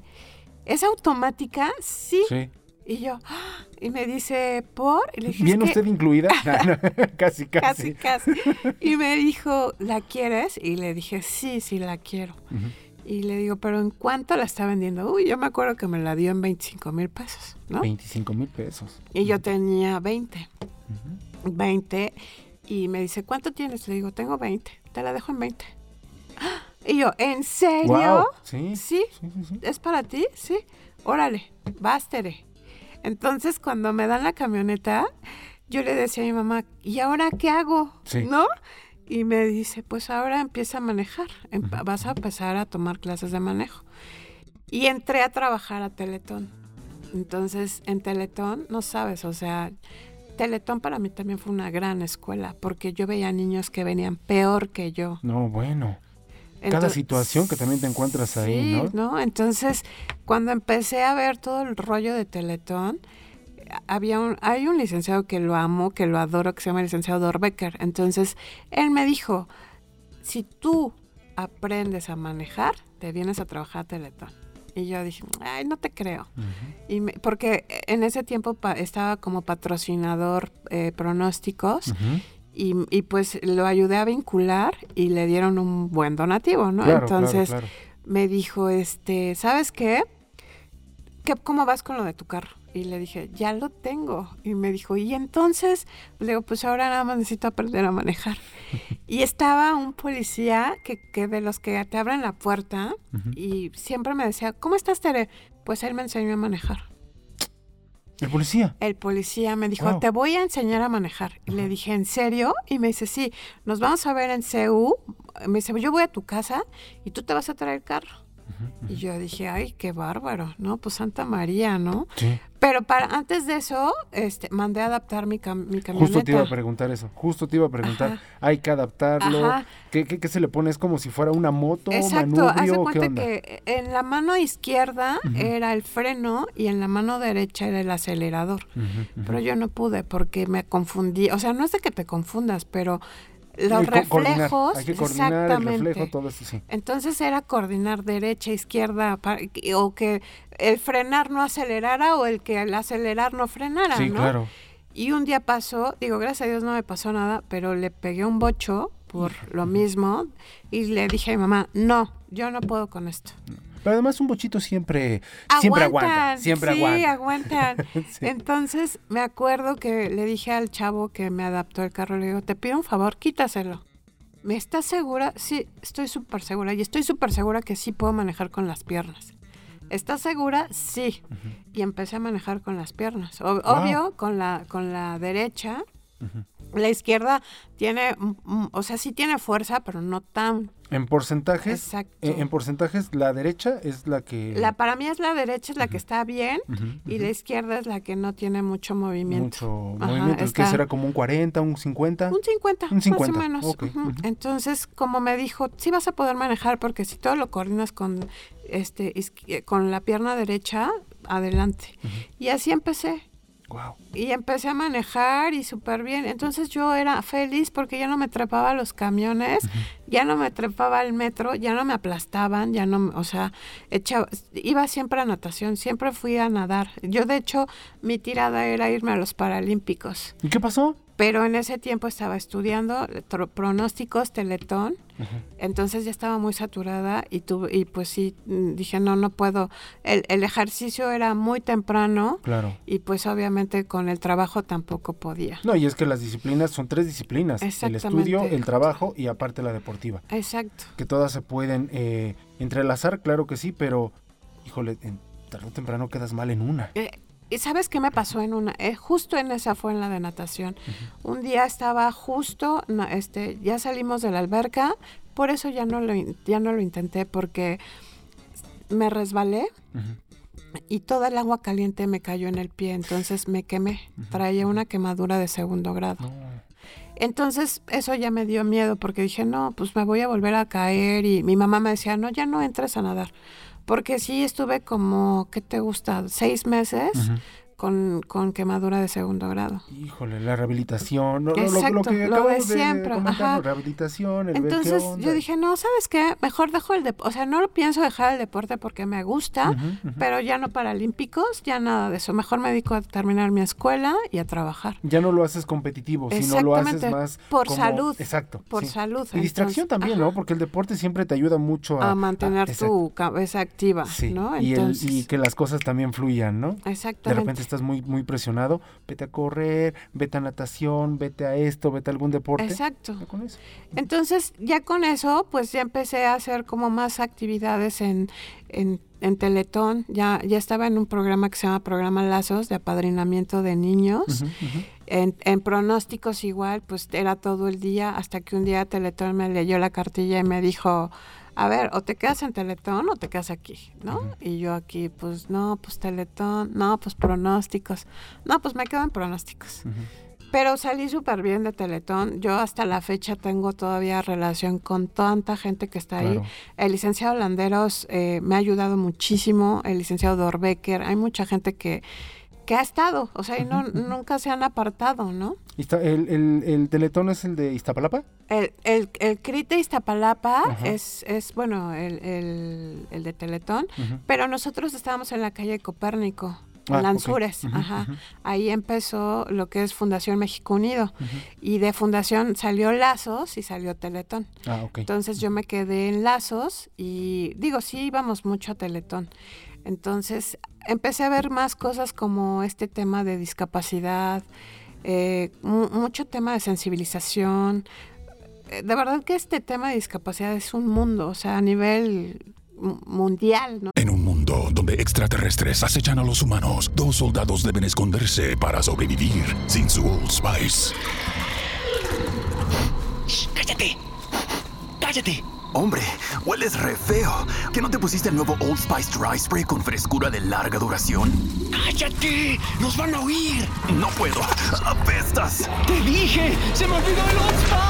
¿Es automática? Sí. sí. Y yo, ¡ah! y me dice, ¿por? Y le dije, ¿Viene usted incluida? casi, casi. Casi, casi. Y me dijo, ¿la quieres? Y le dije, sí, sí, la quiero. Y le digo, ¿pero en cuánto la está vendiendo? Uy, yo me acuerdo que me la dio en 25 mil pesos, ¿no? 25 mil pesos. Y yo tenía 20. 20. Y me dice, ¿cuánto tienes? Le digo, tengo 20. Te la dejo en 20. Y yo, ¿en serio? ¿Sí? ¿Sí? ¿Es para ti? Sí. Órale, bástere. Entonces, cuando me dan la camioneta, yo le decía a mi mamá, ¿y ahora qué hago? ¿No? Y me dice, pues ahora empieza a manejar, em, vas a empezar a tomar clases de manejo. Y entré a trabajar a Teletón. Entonces, en Teletón, no sabes, o sea, Teletón para mí también fue una gran escuela, porque yo veía niños que venían peor que yo. No, bueno. Cada situación que también te encuentras ahí, ¿no? ¿no? Entonces, cuando empecé a ver todo el rollo de Teletón, había un, hay un licenciado que lo amo, que lo adoro, que se llama el licenciado Dorbecker. Entonces, él me dijo, si tú aprendes a manejar, te vienes a trabajar a Teletón. Y yo dije, ay, no te creo. y porque en ese tiempo estaba como patrocinador eh, pronósticos y, pues lo ayudé a vincular y le dieron un buen donativo, ¿no? Entonces me dijo, este, ¿sabes qué? qué? ¿Cómo vas con lo de tu carro? Y le dije, ya lo tengo. Y me dijo, ¿y entonces? Le digo, pues ahora nada más necesito aprender a manejar. y estaba un policía que, que, de los que te abren la puerta y siempre me decía, ¿cómo estás, Tere? Pues él me enseñó a manejar. ¿El policía? El policía me dijo, Wow. te voy a enseñar a manejar. Y le dije, ¿en serio? Y me dice, sí, nos vamos a ver en CEU. Me dice, yo voy a tu casa y tú te vas a traer el carro. Y yo dije, ay, qué bárbaro, ¿no? Pues Santa María, ¿no? Sí. Pero para antes de eso, este, mandé a adaptar mi, cam- mi camioneta. Justo te iba a preguntar eso. Justo te iba a preguntar. Ajá. Hay que adaptarlo. ¿Qué, qué, qué se le pone? ¿Es como si fuera una moto, Exacto, manubrio? ¿Qué cuenta onda? que en la mano izquierda era el freno y en la mano derecha era el acelerador. Pero yo no pude porque me confundí. O sea, no es de que te confundas, pero los coordinar, reflejos. Hay que coordinar el exactamente. reflejo, todo eso sí. Entonces era coordinar derecha, izquierda, o que el frenar no acelerara o el que el acelerar no frenara, Sí, ¿no? claro. Y un día pasó, digo, gracias a Dios no me pasó nada, pero le pegué un bocho por lo mismo y le dije a mi mamá, no, yo no puedo con esto. Pero además un bochito siempre, siempre aguanta. Siempre sí, aguanta. aguantan. Sí. Entonces me acuerdo que le dije al chavo que me adaptó el carro, le digo, te pido un favor, quítaselo. ¿Me estás segura? Sí, estoy súper segura. Y estoy súper segura que sí puedo manejar con las piernas. ¿Estás segura? Sí. Y empecé a manejar con las piernas. O- Obvio, con la, con la derecha. La izquierda tiene, mm, mm, o sea, sí tiene fuerza, pero no tan. En porcentajes, Exacto. en porcentajes, la derecha es la que... La, para mí es la derecha, es la que está bien, y la izquierda es la que no tiene mucho movimiento. Mucho Ajá, movimiento. ¿Es que será como un 40, un 50? Un 50, Un 50, más o menos. Entonces, como me dijo, sí vas a poder manejar porque si todo lo coordinas con este con la pierna derecha, adelante. Y así empecé. Wow. Y empecé a manejar y súper bien. Entonces yo era feliz porque ya no me trepaba los camiones, ya no me trepaba al metro, ya no me aplastaban, ya no, me- o sea, echaba, iba siempre a natación, siempre fui a nadar. Yo de hecho mi tirada era irme a los Paralímpicos. ¿Y qué pasó? Pero en ese tiempo estaba estudiando pronósticos, teletón, entonces ya estaba muy saturada y tuve, y pues sí, mm, dije, no, no puedo. El, el ejercicio era muy temprano Claro. y pues obviamente con el trabajo tampoco podía. No, y es que las disciplinas son tres disciplinas. El estudio, el trabajo y aparte la deportiva. Exacto. Que todas se pueden eh, entrelazar, claro que sí, pero, híjole, en, tarde o temprano quedas mal en una. Eh, ¿Y sabes qué me pasó en una? Eh, justo en esa fue en la de natación. Un día estaba justo, no, este, ya salimos de la alberca, por eso ya no lo, ya no lo intenté porque me resbalé y toda el agua caliente me cayó en el pie, entonces me quemé. Traía una quemadura de segundo grado. No. Entonces eso ya me dio miedo porque dije, no, pues me voy a volver a caer y mi mamá me decía, no, ya no entres a nadar. Porque sí estuve como, ¿qué te gusta? Seis meses. Con, con quemadura de segundo grado. Híjole, la rehabilitación, lo, lo- lo- lo, Exacto, que lo de siempre, comentar, ajá. ¿no? rehabilitación, el Entonces yo dije, no, ¿sabes qué? Mejor dejo el deporte, o sea, no lo pienso dejar el deporte porque me gusta, Ujú, ujú. pero ya no paralímpicos, ya nada de eso. Mejor me dedico a terminar mi escuela y a trabajar. Ya no lo haces competitivo, sino lo haces más por como- salud, Exacto. por sí. salud. Y distracción entonces, también, ajá, ¿no? Porque el deporte siempre te ayuda mucho a, A mantener exacto, tu cabeza activa, Sí, ¿no? y, el- Entonces, y que las cosas también fluyan, ¿no? De exactamente. repente estás muy, muy presionado, vete a correr, vete a natación, vete a esto, vete a algún deporte. Exacto. Ya con eso. Entonces, ya con eso, pues ya empecé a hacer como más actividades en, en, en Teletón. Ya, ya estaba en un programa que se llama Programa Lazos de apadrinamiento de niños. En, en pronósticos igual, pues era todo el día, hasta que un día Teletón me leyó la cartilla y me dijo, a ver, o te quedas en Teletón o te quedas aquí, ¿no? Y yo aquí, pues no, pues Teletón, no, pues pronósticos, no, pues me quedo en pronósticos. Pero salí súper bien de Teletón. Yo hasta la fecha tengo todavía relación con tanta gente que está ahí. El licenciado Landeros eh, me ha ayudado muchísimo. El licenciado Dorbecker. Hay mucha gente que, que ha estado. O sea, y no, nunca se han apartado, ¿no? ¿Y está- el, el, el teletón es el de Iztapalapa? El, el, el CRIT de Iztapalapa es, es, bueno, el, de Teletón. Pero nosotros estábamos en la calle Copérnico. Ah, En Lanzures, ajá. Ahí empezó lo que es Fundación México Unido. Y de Fundación salió Lazos y salió Teletón. Ah, ok. Entonces yo me quedé en Lazos y digo, sí íbamos mucho a Teletón. Entonces empecé a ver más cosas como este tema de discapacidad, eh, mu- mucho tema de sensibilización. Eh, De verdad que este tema de discapacidad es un mundo, o sea, a nivel mundial, ¿no? En un mundo donde extraterrestres acechan a los humanos, dos soldados deben esconderse para sobrevivir sin su Old Spice. ¡Cállate! ¡Cállate! Hombre, hueles re feo. ¿Que no te pusiste el nuevo Old Spice Dry Spray con frescura de larga duración? ¡Cállate! ¡Nos van a oír! No puedo. ¡Apestas! ¡Te dije! ¡Se me olvidó el Old Spice!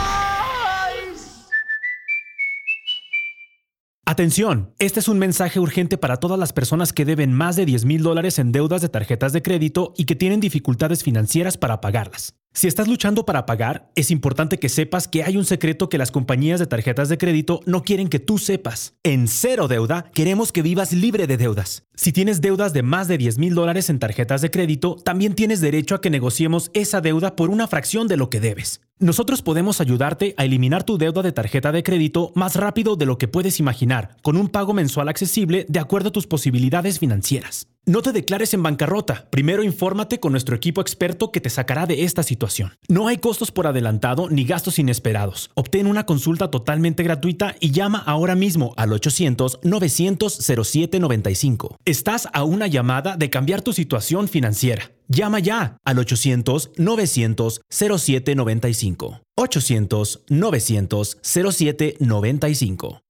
Atención, este es un mensaje urgente para todas las personas que deben más de 10 mil dólares en deudas de tarjetas de crédito y que tienen dificultades financieras para pagarlas. Si estás luchando para pagar, es importante que sepas que hay un secreto que las compañías de tarjetas de crédito no quieren que tú sepas. En Cero Deuda queremos que vivas libre de deudas. Si tienes deudas de más de 10 mil dólares en tarjetas de crédito, también tienes derecho a que negociemos esa deuda por una fracción de lo que debes. Nosotros podemos ayudarte a eliminar tu deuda de tarjeta de crédito más rápido de lo que puedes imaginar, con un pago mensual accesible de acuerdo a tus posibilidades financieras. No te declares en bancarrota. Primero infórmate con nuestro equipo experto que te sacará de esta situación. No hay costos por adelantado ni gastos inesperados. Obtén una consulta totalmente gratuita y llama ahora mismo al 800-900-0795. Estás a una llamada de cambiar tu situación financiera. Llama ya al 800-900-0795. 800-900-0795.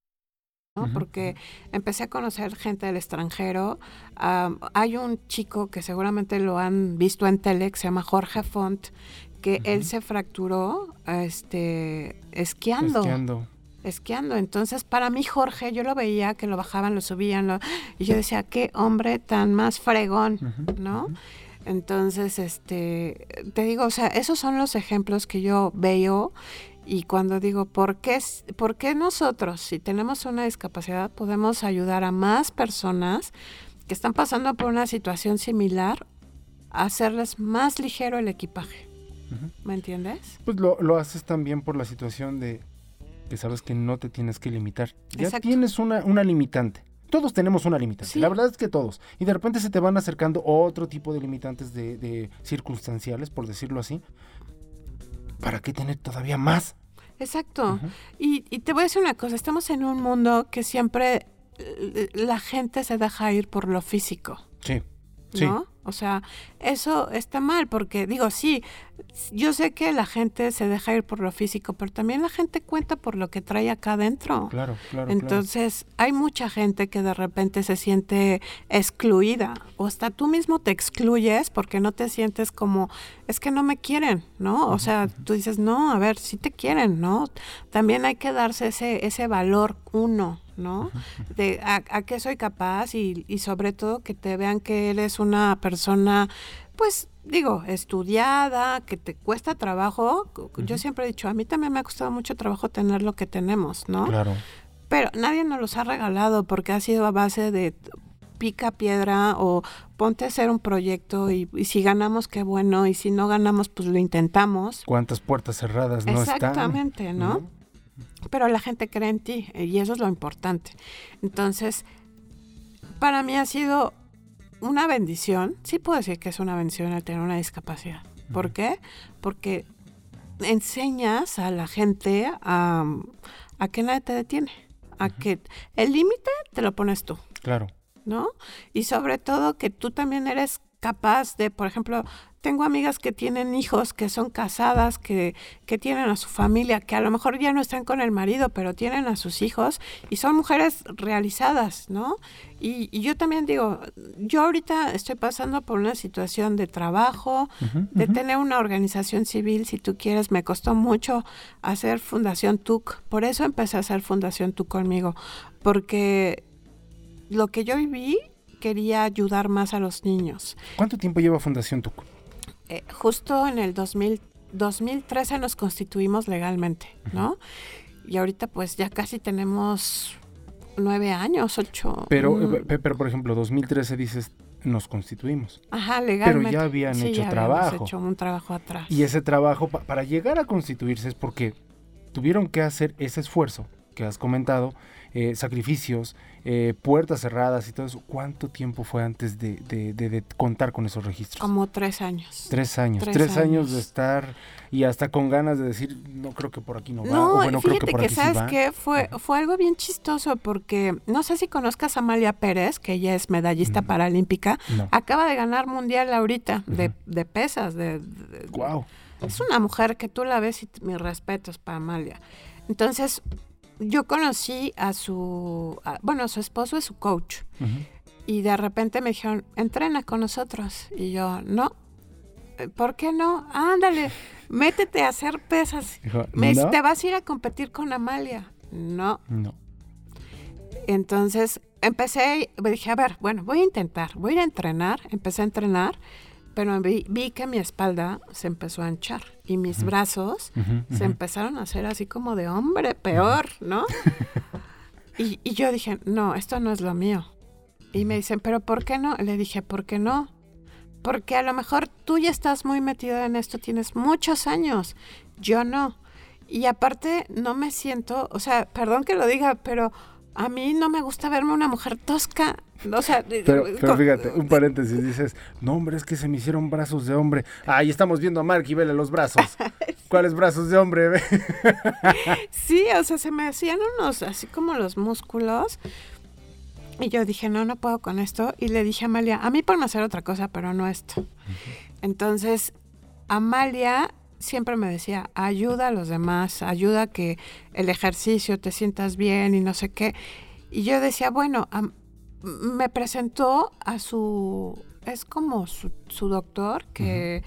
Porque empecé a conocer gente del extranjero. hay un chico que seguramente lo han visto en tele, que se llama Jorge Font, que él se fracturó este, esquiando. Esquiando. Esquiando. Entonces, para mí, Jorge, yo lo veía que lo bajaban, lo subían, y yo decía, qué hombre tan más fregón, ¿no? Entonces, este, te digo, o sea, esos son los ejemplos que yo veo y cuando digo, ¿por qué, ¿por qué nosotros, si tenemos una discapacidad, podemos ayudar a más personas que están pasando por una situación similar a hacerles más ligero el equipaje? ¿Me entiendes? Pues lo, lo, haces también por la situación de que sabes que no te tienes que limitar. Ya tienes una, una limitante. Todos tenemos una limitante, la verdad es que todos. Y de repente se te van acercando otro tipo de limitantes de, de circunstanciales, por decirlo así. ¿Para qué tener todavía más? Exacto. y, y, te voy a decir una cosa, estamos en un mundo que siempre eh, la gente se deja ir por lo físico. Sí. ¿No? O sea, eso está mal porque digo, sí, yo sé que la gente se deja ir por lo físico, pero también la gente cuenta por lo que trae acá adentro. Claro, claro. Entonces, hay mucha gente que de repente se siente excluida o hasta tú mismo te excluyes porque no te sientes como, es que no me quieren, ¿no? O sea, tú dices, no, a ver, sí te quieren, ¿no? También hay que darse ese, ese valor uno, ¿no? De a, qué soy capaz y, y, sobre todo que te vean que eres una persona, pues digo, estudiada, que te cuesta trabajo. Yo siempre he dicho, a mí también me ha costado mucho trabajo tener lo que tenemos, ¿no? Claro. Pero nadie nos los ha regalado porque ha sido a base de pica piedra o ponte a hacer un proyecto y, si ganamos qué bueno y si no ganamos pues lo intentamos. ¿Cuántas puertas cerradas no están? Exactamente, ¿no? pero la gente cree en ti eh, y eso es lo importante. Entonces, para mí ha sido una bendición, sí puedo decir que es una bendición el tener una discapacidad. ¿Por qué? Porque enseñas a la gente a, a que nadie te detiene, a que el límite te lo pones tú. Claro. ¿No? Y sobre todo que tú también eres capaz de, por ejemplo, tengo amigas que tienen hijos, que son casadas, que, que, tienen a su familia, que a lo mejor ya no están con el marido, pero tienen a sus hijos y son mujeres realizadas, ¿no? Y, yo también digo, yo ahorita estoy pasando por una situación de trabajo, de tener una organización civil, si tú quieres, me costó mucho hacer Fundación TUC, por eso empecé a hacer Fundación TUC conmigo, porque lo que yo viví quería ayudar más a los niños. ¿Cuánto tiempo lleva Fundación TUC? Eh, justo en el 2000, 2013 nos constituimos legalmente, ¿no? Y ahorita pues ya casi tenemos nueve años, ocho. Pero, mm. eh, pero por ejemplo, 2013 dices, nos constituimos. Ajá, legalmente. Pero ya habían sí, hecho ya trabajo. hecho un trabajo atrás. Y ese trabajo, para llegar a constituirse es porque tuvieron que hacer ese esfuerzo que has comentado eh, sacrificios, eh, puertas cerradas y todo eso. ¿Cuánto tiempo fue antes de, de- de- de contar con esos registros? Como tres años. Tres años. Tres Tres, años. años. de estar y hasta con ganas de decir, no creo que por aquí no va. No, o bueno, creo fíjate que por que, aquí sí sabes va. qué fue fue algo bien chistoso porque no sé si conozcas a Amalia Pérez, que ella es medallista paralímpica, No. acaba de ganar mundial ahorita de, de pesas, de, es una mujer que tú la ves y mis respetos para Amalia. Entonces, yo conocí a su, a- bueno, a su esposo es su coach. Y de repente me dijeron, entrena con nosotros. Y yo, no. "Eh, ¿Por qué no? Ándale, métete a hacer pesas. Dijo, Me- "No". Te vas a ir a competir con Amalia. No. No. Entonces empecé, me dije, a ver, bueno, voy a intentar, voy a entrenar. Empecé a entrenar, pero vi, vi que mi espalda se empezó a hinchar y mis brazos se empezaron a hacer así como de hombre, peor, ¿no? y, y yo dije, no, esto no es lo mío. Y me dicen, pero ¿por qué no? Le dije, ¿por qué no? Porque a lo mejor tú ya estás muy metida en esto, tienes muchos años, yo no. Y aparte no me siento, o sea, perdón que lo diga, pero a mí no me gusta verme una mujer tosca. O sea, Pero, pero con- fíjate, un paréntesis, dices, no hombre, es que se me hicieron brazos de hombre. Ahí estamos viendo a Mark y vele los brazos. ¿Cuáles brazos de hombre? Sí, o sea, se me hacían unos, así como los músculos. Y yo dije, no, no puedo con esto. Y le dije a Amalia, a mí a hacer otra cosa, pero no esto. Entonces, Amalia siempre me decía, ayuda a los demás, ayuda a que el ejercicio te sientas bien y no sé qué. Y yo decía, bueno, me presentó a su, es como su, su doctor, que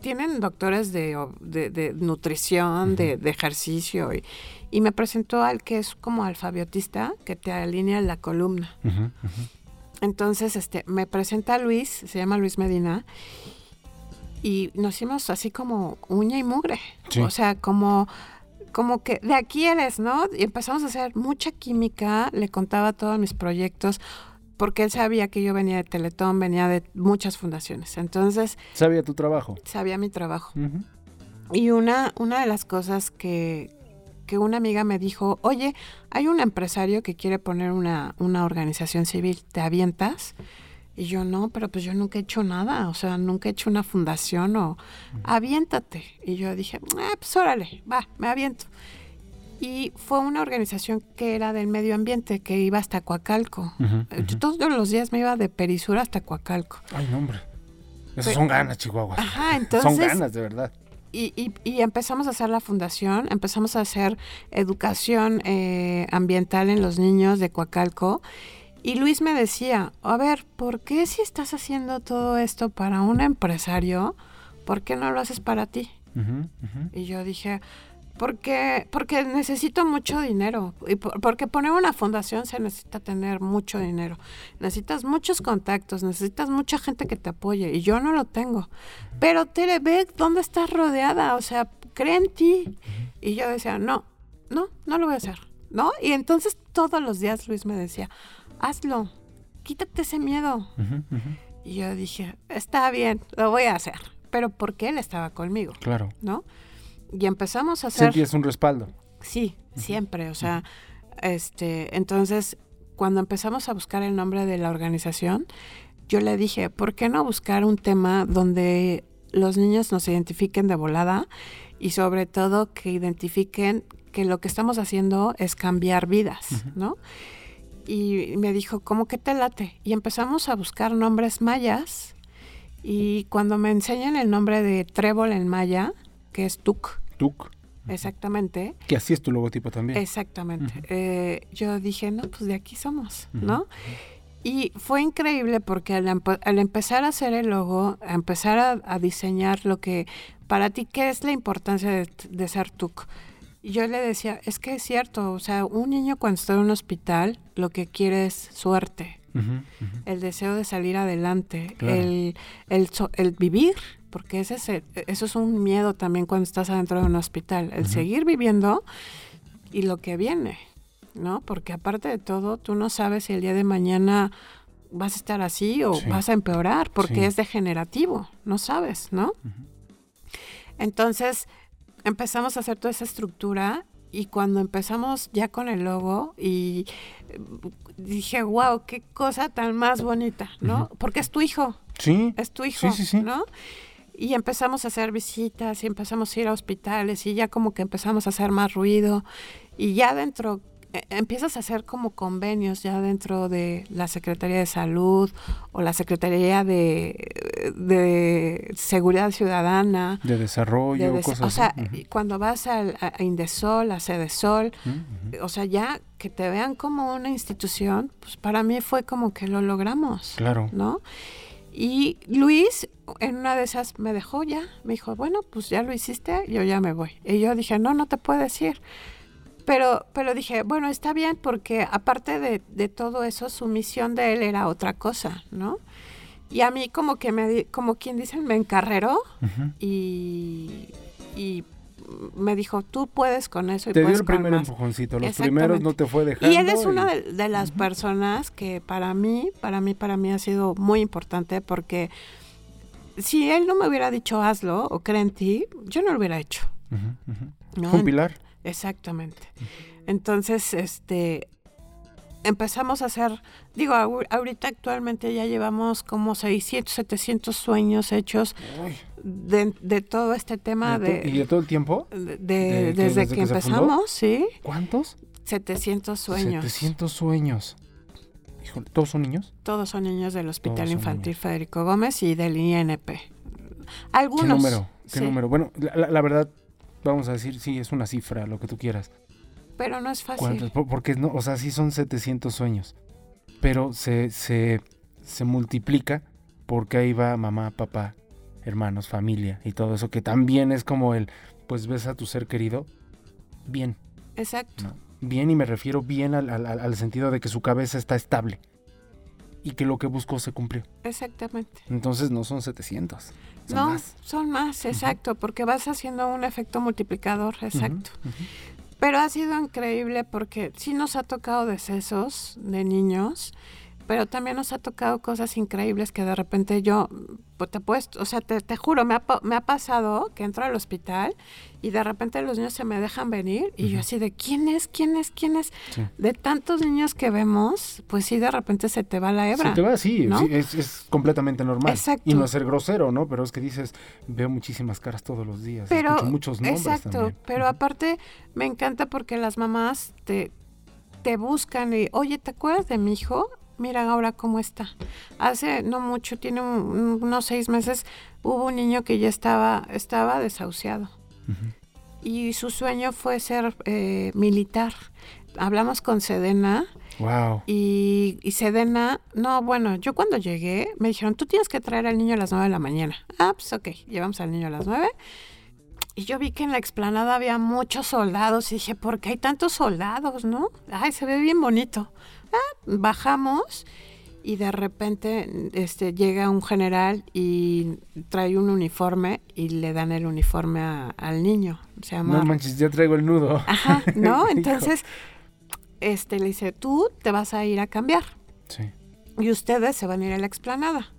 tienen doctores de, de- de nutrición, de, de ejercicio, y, y me presentó al que es como alfabetista, que te alinea la columna. Entonces, este, me presenta a Luis, se llama Luis Medina, y nos hicimos así como uña y mugre. Sí. O sea, como, como que de aquí eres, ¿no? Y empezamos a hacer mucha química, le contaba todos mis proyectos, porque él sabía que yo venía de Teletón, venía de muchas fundaciones. Entonces, ¿Sabía tu trabajo? sabía mi trabajo. Y una, una de las cosas que, que una amiga me dijo, oye, hay un empresario que quiere poner una, una organización civil, ¿te avientas? Y yo no, pero pues yo nunca he hecho nada, o sea, nunca he hecho una fundación o aviéntate. Y yo dije, ah, pues órale, va, me aviento. Y fue una organización que era del medio ambiente, que iba hasta Coacalco. Yo Todos los días me iba de Perisura hasta Coacalco. Ay, no, hombre. Esas son ganas, Chihuahua. Ajá, entonces... Son ganas, de verdad. Y, y- y empezamos a hacer la fundación, empezamos a hacer educación eh, ambiental en los niños de Coacalco. Y Luis me decía, a ver, ¿por qué si estás haciendo todo esto para un empresario, por qué no lo haces para ti? Y yo dije, porque, porque necesito mucho dinero. Y por- porque poner una fundación se necesita tener mucho dinero. Necesitas muchos contactos, necesitas mucha gente que te apoye. Y yo no lo tengo. Pero Tere, ve dónde estás rodeada. O sea, cree en ti. Y yo decía, no, no, no lo voy a hacer. ¿No? Y entonces todos los días Luis me decía, hazlo. Quítate ese miedo. Y yo dije, está bien, lo voy a hacer. Pero porque él estaba conmigo, Claro. ¿no? Y empezamos a hacer... Sentías un respaldo. Sí, siempre. O sea, este, entonces, cuando empezamos a buscar el nombre de la organización, yo le dije, ¿por qué no buscar un tema donde los niños nos identifiquen de volada y sobre todo que identifiquen que lo que estamos haciendo es cambiar vidas, ¿no? Y me dijo, ¿cómo que te late? Y empezamos a buscar nombres mayas y cuando me enseñan el nombre de trébol en maya, que es tuk, Tuk. exactamente, Que así es tu logotipo también. Exactamente. Eh, yo dije, no, pues de aquí somos, ¿no? Y fue increíble porque al, al empezar a hacer el logo, a empezar a, a diseñar lo que, para ti, ¿qué es la importancia de, de ser TUC? Yo le decía, es que es cierto, o sea, un niño cuando está en un hospital, lo que quiere es suerte, el deseo de salir adelante, Claro. el, el, el vivir, porque ese es eso es un miedo también cuando estás adentro de un hospital, el seguir viviendo y lo que viene, ¿no? Porque aparte de todo, tú no sabes si el día de mañana vas a estar así o Sí. vas a empeorar, porque Sí. es degenerativo, no sabes, ¿no? Entonces empezamos a hacer toda esa estructura y cuando empezamos ya con el logo y eh, dije, wow, qué cosa tan más bonita, ¿no? Porque es tu hijo. Sí. Es tu hijo, Sí, sí, sí. ¿no? Y empezamos a hacer visitas y empezamos a ir a hospitales y ya como que empezamos a hacer más ruido y ya dentro empiezas a hacer como convenios ya dentro de la Secretaría de Salud o la Secretaría de, de Seguridad Ciudadana. De desarrollo, de des- cosas o sea, así. Cuando vas al- a, Indesol, a Cedesol, o sea, ya que te vean como una institución, pues para mí fue como que lo logramos. Claro. ¿No? Y Luis, en una de esas, me dejó ya. Me dijo, bueno, pues ya lo hiciste, yo ya me voy. Y yo dije, no, no te puedes ir. Pero, pero dije, bueno, está bien, porque aparte de, de todo eso, su misión de él era otra cosa, ¿no? Y a mí como que me, como quien dicen, me encarreró Ujú. y, y me dijo, tú puedes con eso y Te dio puedes el con primer más". empujoncito. Los primeros no te fue dejando. Y él es una de, de las personas que para mí, para mí, para mí ha sido muy importante porque si él no me hubiera dicho hazlo o cree en ti, yo no lo hubiera hecho. Ujú, ujú. ¿no? Fue un pilar. Exactamente. Entonces, este, empezamos a hacer, digo, ahor- ahorita actualmente ya llevamos como 600, 700 sueños hechos de, de todo este tema ¿De de... ¿Y de todo el tiempo? de- ¿De que- desde, desde que, empezamos, sí. ¿Cuántos? 700 sueños. 700 sueños. Híjole, ¿todos son niños? Todos son niños del Hospital Infantil Federico Gómez y del INP. Algunos. ¿Qué número? ¿Qué sí, número? Bueno, la, la- la verdad, vamos a decir, sí, es una cifra, lo que tú quieras. Pero no es fácil. Porque, no, o sea, sí son 700 sueños. Pero se, se, se multiplica porque ahí va mamá, papá, hermanos, familia y todo eso, que también es como el, pues ves a tu ser querido bien. Exacto. ¿no? Bien y me refiero bien al, al- al- al sentido de que su cabeza está estable y que lo que buscó se cumplió. Exactamente. Entonces no son 700. Son no, más. son más, exacto, porque vas haciendo un efecto multiplicador, exacto. Pero ha sido increíble porque sí nos ha tocado decesos de niños, pero también nos ha tocado cosas increíbles que de repente yo, pues te puedes, o sea, te, te juro, me ha, me ha pasado que entro al hospital y de repente los niños se me dejan venir y yo así de, ¿quién es? ¿Quién es? ¿Quién es? Sí. De tantos niños que vemos, pues sí, de repente se te va la hebra. Se te va sí, es, es completamente normal. Exacto. Y no ser grosero, ¿no? Pero es que dices, veo muchísimas caras todos los días, pero escucho muchos nombres exacto también. pero aparte me encanta porque las mamás te te buscan y oye te acuerdas de mi hijo mira ahora cómo está hace no mucho tiene un- un- unos seis meses hubo un niño que ya estaba estaba desahuciado y su sueño fue ser eh, militar hablamos con Sedena Wow. y, y Sedena, no, bueno, yo cuando llegué me dijeron, tú tienes que traer al niño a las 9 de la mañana. Ah, pues ok, llevamos al niño a las 9. Y yo vi que en la explanada había muchos soldados y dije, ¿por qué hay tantos soldados, no? Ay, se ve bien bonito. Bajamos y de repente este, llega un general y trae un uniforme y le dan el uniforme a- al niño. Se llama No manches, ya traigo el nudo. Ajá, ¿no? Entonces, este le dice, tú te vas a ir a cambiar Sí. y ustedes se van a ir a la explanada.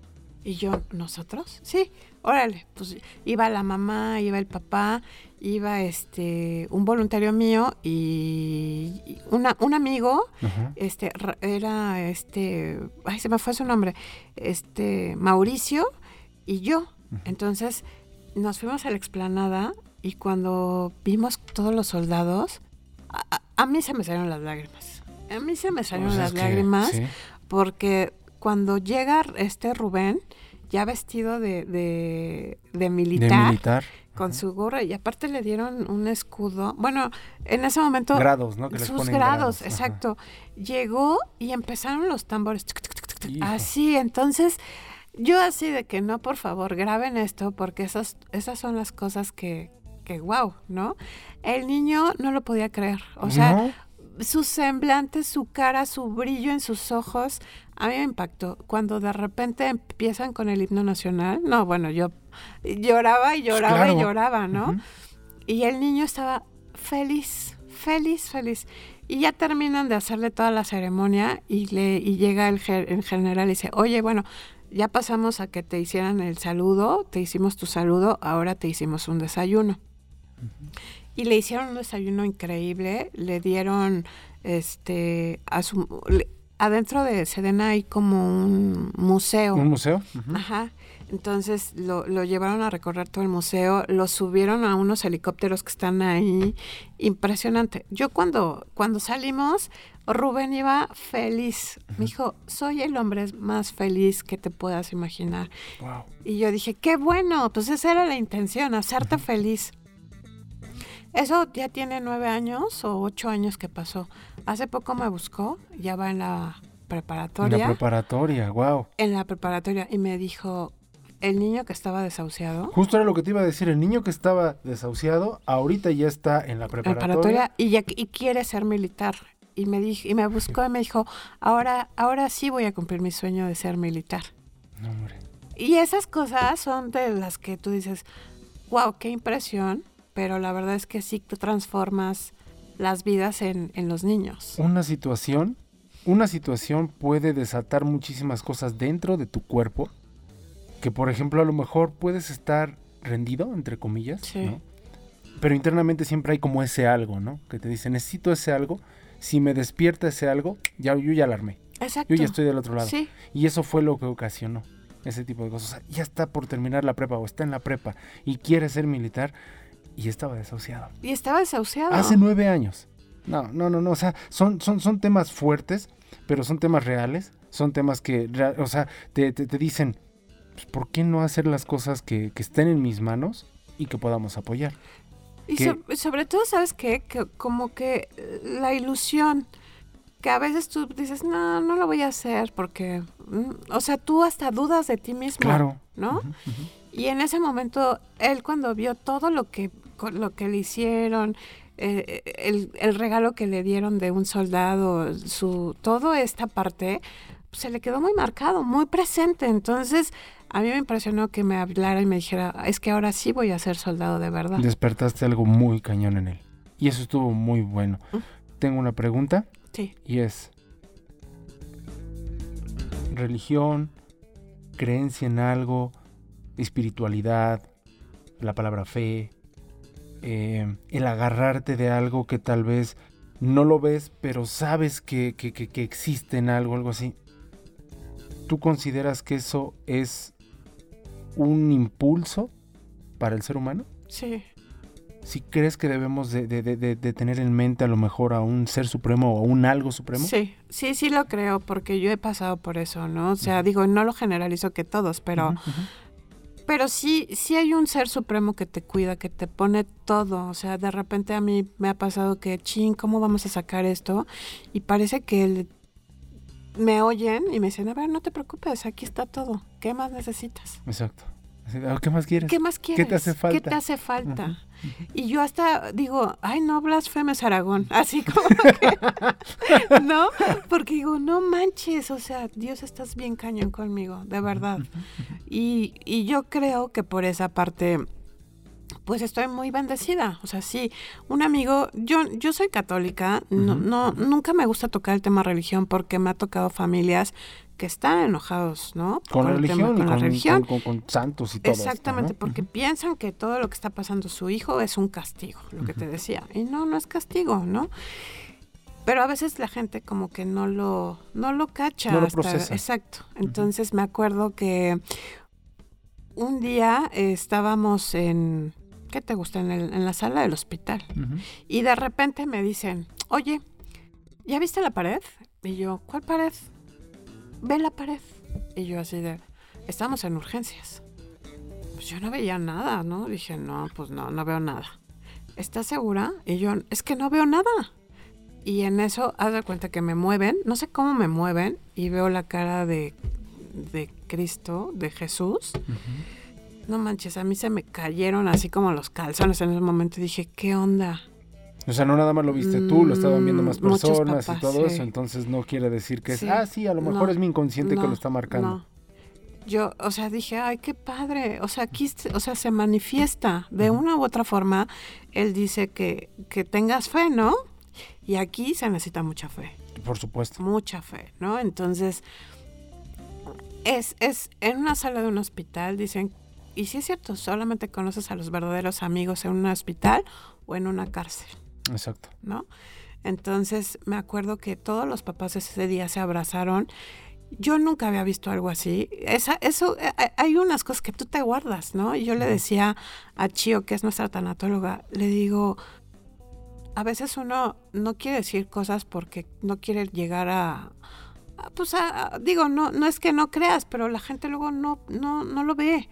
Y yo, ¿nosotros? Sí, órale. Pues iba la mamá, iba el papá, iba este un voluntario mío y una, un amigo, Ajá. este ra- era este, ay, se me fue su nombre, este Mauricio y yo. Entonces nos fuimos a la explanada y cuando vimos todos los soldados, a, a- a mí se me salieron las lágrimas. A mí se me salieron Pues las es que, lágrimas sí. porque cuando llega este Rubén, ya vestido de, de, de De militar, con su gorra, y aparte le dieron un escudo. Bueno, en ese momento. Grados, ¿no? Que sus grados, exacto. Llegó y empezaron los tambores. tuc, tuc, tuc. Así, entonces. Yo así de que no, por favor, graben esto porque esas, esas son las cosas que, que wow, ¿no? El niño no lo podía creer. O sea, ¿No? su semblante, su cara, su brillo en sus ojos, a mí me impactó. Cuando de repente empiezan con el himno nacional, no, bueno, yo lloraba y lloraba Claro. y lloraba, ¿no? Y el niño estaba feliz, feliz, feliz. Y ya terminan de hacerle toda la ceremonia y, le, y llega el, ge- el general y dice, oye, bueno, ya pasamos a que te hicieran el saludo, te hicimos tu saludo, ahora te hicimos un desayuno. y le hicieron un desayuno increíble, le dieron este a su le- adentro de Sedena hay como un museo. ¿Un museo? Ajá. Entonces lo, lo llevaron a recorrer todo el museo, lo subieron a unos helicópteros que están ahí. Impresionante. Yo cuando, cuando salimos, Rubén iba feliz. Me dijo, soy el hombre más feliz que te puedas imaginar. Wow. Y yo dije, qué bueno, pues esa era la intención, hacerte feliz. Eso ya tiene nueve años o ocho años que pasó. Hace poco me buscó, ya va en la En preparatoria la preparatoria, wow. en la preparatoria y me dijo, el niño que estaba desahuciado, Justo era lo que te iba a decir. El niño que estaba desahuciado, ahorita ya está en la preparatoria. preparatoria y, ya, y quiere ser militar. Y me, dijo, y me buscó y me dijo, ahora, ahora sí voy a cumplir mi sueño de ser militar. No, hombre. Y esas cosas son de las que tú dices, wow, qué impresión, pero la verdad es que sí tú transformas las vidas en, en los niños. Una situación, una situación puede desatar muchísimas cosas dentro de tu cuerpo. Que por ejemplo, a lo mejor puedes estar rendido, entre comillas, Sí. ¿no? Pero internamente siempre hay como ese algo, ¿no? Que te dice, necesito ese algo. Si me despierta ese algo, ya, yo ya alarmé. Exacto. Yo ya estoy del otro lado. Sí. Y eso fue lo que ocasionó ese tipo de cosas. O sea, ya está por terminar la prepa o está en la prepa y quiere ser militar y estaba desahuciado. Y estaba desahuciado. Hace nueve años. No, no, no, no. O sea, son, son, son temas fuertes, pero son temas reales. Son temas que, o sea, te, te- te dicen, pues, ¿por qué no hacer las cosas que, que estén en mis manos y que podamos apoyar? Y so- sobre todo, ¿sabes qué? Que como que eh, la ilusión, que a veces tú dices, no, no lo voy a hacer porque, mm", o sea, tú hasta dudas de ti mismo, Claro. ¿no? Y en ese momento, él cuando vio todo lo que, lo que le hicieron, eh, el, el regalo que le dieron de un soldado, su, toda esta parte, se le quedó muy marcado, muy presente. Entonces, a mí me impresionó que me hablara y me dijera, es que ahora sí voy a ser soldado de verdad. Despertaste algo muy cañón en él. Y eso estuvo muy bueno. Tengo una pregunta Sí. y es, religión, creencia en algo, espiritualidad, la palabra fe, eh, el agarrarte de algo que tal vez no lo ves, pero sabes que, que- que- que existe en algo, algo así. ¿Tú consideras que eso es un impulso para el ser humano? Sí. Si crees que debemos de, de- de- de- de tener en mente a lo mejor a un ser supremo o a un algo supremo. Sí, sí, sí lo creo, porque yo he pasado por eso, ¿no? O sea, digo, no lo generalizo que todos, pero, pero sí, sí hay un ser supremo que te cuida, que te pone todo. O sea, de repente a mí me ha pasado que, ching, ¿cómo vamos a sacar esto? Y parece que el- me oyen y me dicen, a ver, no te preocupes, aquí está todo. ¿Qué más necesitas? Exacto. "Ah, ¿Qué más quieres? ¿Qué más quieres? ¿Qué te hace falta? ¿Qué te hace falta? Y yo hasta digo, ay, no blasfemes Aragón, así como que, ¿no? Porque digo, no manches, o sea, Dios estás bien cañón conmigo, de verdad. Y, y yo creo que por esa parte, pues estoy muy bendecida. O sea, sí, un amigo, yo, yo soy católica, no, no, nunca me gusta tocar el tema religión porque me ha tocado familias que están enojados, ¿no? Con la tema- religión y con la con, religión. con- con- con santos y todo. esto, Exactamente, ¿no? porque piensan que todo lo que está pasando su hijo es un castigo, lo que te decía. Y no, no es castigo, ¿no? Pero a veces la gente como que no lo, no lo cacha. No lo hasta- procesa. Exacto. Entonces me acuerdo que un día eh, estábamos en, ¿qué te gusta? En, el- en la sala del hospital. Y de repente me dicen, oye, ¿ya viste la pared? Y yo, ¿cuál pared? Ve la pared. Y yo así de, estamos en urgencias. Pues yo no veía nada, ¿no? Dije, no, pues no, no veo nada. ¿Estás segura? Y yo, es que no veo nada. Y en eso, haz de cuenta que me mueven, no sé cómo me mueven, y veo la cara de, de Cristo, de Jesús. No manches, a mí se me cayeron así como los calzones en ese momento. Y dije, ¿qué onda? O sea, no nada más lo viste tú, lo estaban viendo más Mm, personas y papás, todo sí. eso, entonces no quiere decir que es, ah, sí, a lo mejor No, es mi inconsciente que lo está marcando. no. Yo, o sea, dije, ay, qué padre. O sea, aquí, se- o sea, se manifiesta de una u otra forma. Él dice que, que tengas fe, ¿no? Y aquí se necesita mucha fe, Por supuesto. mucha fe, ¿no? Entonces, es, es en una sala de un hospital, dicen y sí es cierto, solamente conoces a los verdaderos amigos en un hospital o en una cárcel. Exacto. ¿No? Entonces me acuerdo que todos los papás ese día se abrazaron. Yo nunca había visto algo así. Esa, eso, eh, eh, hay unas cosas que tú te guardas, ¿no? Y yo le decía a Chio, que es nuestra tanatóloga, le digo, a veces uno no quiere decir cosas porque no quiere llegar a, pues a, digo, no, no es que no creas, pero la gente luego no, no, no lo ve.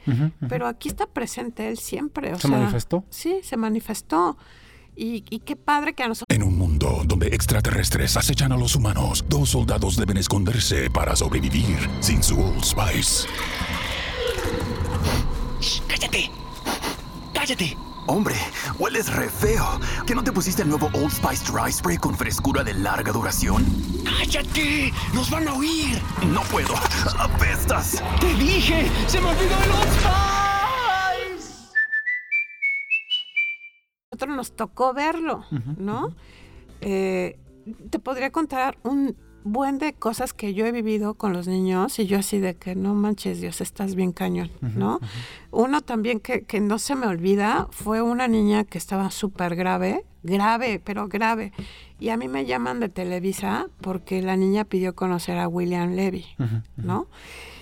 Pero aquí está presente él siempre. O ¿Se sea, manifestó? Sí, se manifestó. Y, y, qué padre que a nosotros... En un mundo donde extraterrestres acechan a los humanos, dos soldados deben esconderse para sobrevivir sin su Old Spice. Shh, ¡Cállate! ¡Cállate! Hombre, hueles re feo. ¿Que no te pusiste el nuevo Old Spice Dry Spray con frescura de larga duración? ¡Cállate! ¡Nos van a oír! No puedo. ¡Apestas! ¡Te dije! ¡Se me olvidó el Old Spice! Nosotros nos tocó verlo, ¿no? Eh, te podría contar un buen de cosas que yo he vivido con los niños y yo así de que no manches Dios, estás bien cañón, ¿no? Uno también que, que, no se me olvida fue una niña que estaba súper grave, grave, pero grave. Y a mí me llaman de Televisa porque la niña pidió conocer a William Levy, ¿no?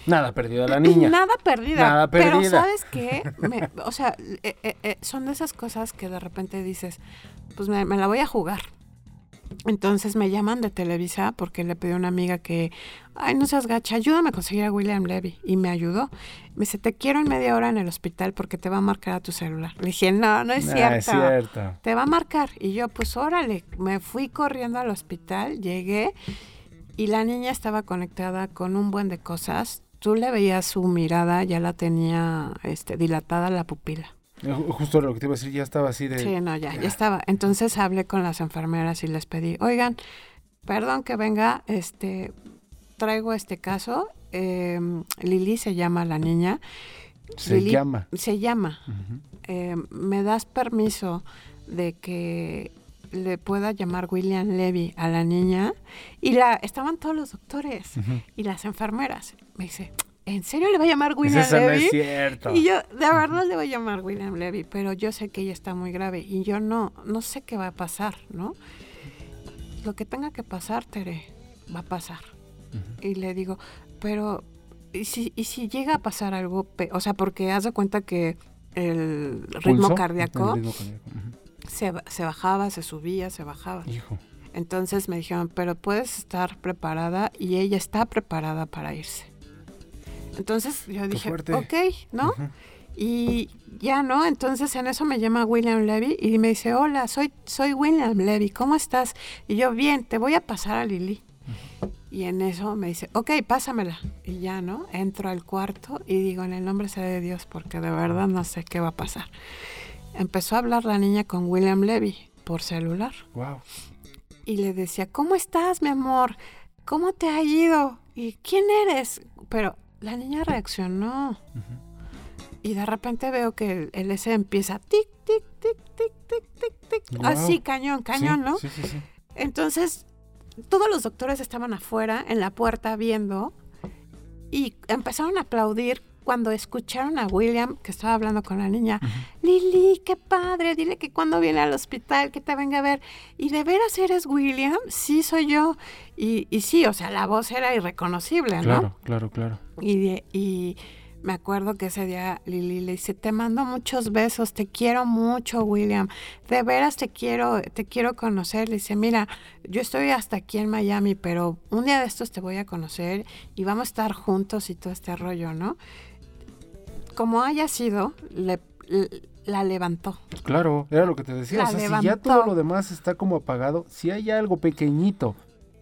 Nada perdida la niña. Nada perdida. Nada perdida. Pero ¿sabes qué? Me, o sea, eh, eh, eh, son de esas cosas que de repente dices, pues me, me la voy a jugar, entonces me llaman de Televisa porque le pedí a una amiga que, ay, no seas gacha, ayúdame a conseguir a William Levy. Y me ayudó. Me dice, te quiero en media hora en el hospital porque te va a marcar a tu celular. Le dije, no, no es, No, cierto. es cierto. Te va a marcar. Y yo, pues órale, me fui corriendo al hospital, llegué y la niña estaba conectada con un buen de cosas. Tú le veías su mirada, ya la tenía este, dilatada la pupila. Justo lo que te iba a decir, ya estaba así de... Sí, no, ya, ya estaba. Entonces hablé con las enfermeras y les pedí, oigan, perdón que venga, este, traigo este caso. Eh, Lili se llama la niña. Se Lili- llama. Se llama. Eh, ¿Me das permiso de que le pueda llamar William Levy a la niña? Y la estaban todos los doctores y las enfermeras. Me dice, ¿en serio le va a llamar William Eso no Levy? es cierto. Y yo, de verdad le voy a llamar William Levy, pero yo sé que ella está muy grave y yo no, no sé qué va a pasar, ¿no? Lo que tenga que pasar, Tere, va a pasar. Y le digo, pero, ¿y si, y si llega a pasar algo? O sea, porque haz de cuenta que el ritmo Pulso, cardíaco el ritmo cardíaco, ujú. se, se bajaba, se subía, se bajaba. Hijo. Entonces me dijeron, pero puedes estar preparada y ella está preparada para irse. Entonces yo dije, ok, ¿no? Y ya, ¿no? Entonces en eso me llama William Levy y me dice, hola, soy, soy William Levy, ¿cómo estás? Y yo, bien, te voy a pasar a Lili. Y en eso me dice, ok, pásamela. Y ya, ¿no? Entro al cuarto y digo, en el nombre sea de Dios, porque de verdad no sé qué va a pasar. Empezó a hablar la niña con William Levy por celular Wow. y le decía, ¿cómo estás, mi amor? ¿Cómo te ha ido? ¿Y quién eres? Pero la niña reaccionó. Y de repente veo que el, ese empieza tic, tic, tic, tic, tic, tic, tic. Así, cañón, cañón, Sí, ¿no? Sí, sí, sí. Entonces, todos los doctores estaban afuera, en la puerta, viendo, y empezaron a aplaudir cuando escucharon a William, que estaba hablando con la niña. Lili, qué padre, dile que cuando viene al hospital, que te venga a ver. ¿Y de veras eres William? Sí, soy yo. Y, y sí, o sea, la voz era irreconocible, ¿no? Claro, claro, claro. Y, me acuerdo que ese día Lili le dice, te mando muchos besos, te quiero mucho, William. De veras te quiero, te quiero conocer. Le dice, mira, yo estoy hasta aquí en Miami, pero un día de estos te voy a conocer y vamos a estar juntos y todo este rollo, ¿no? Como haya sido, le- le- la levantó. Claro, era lo que te decía. La o sea, si ya todo lo demás está como apagado, si hay algo pequeñito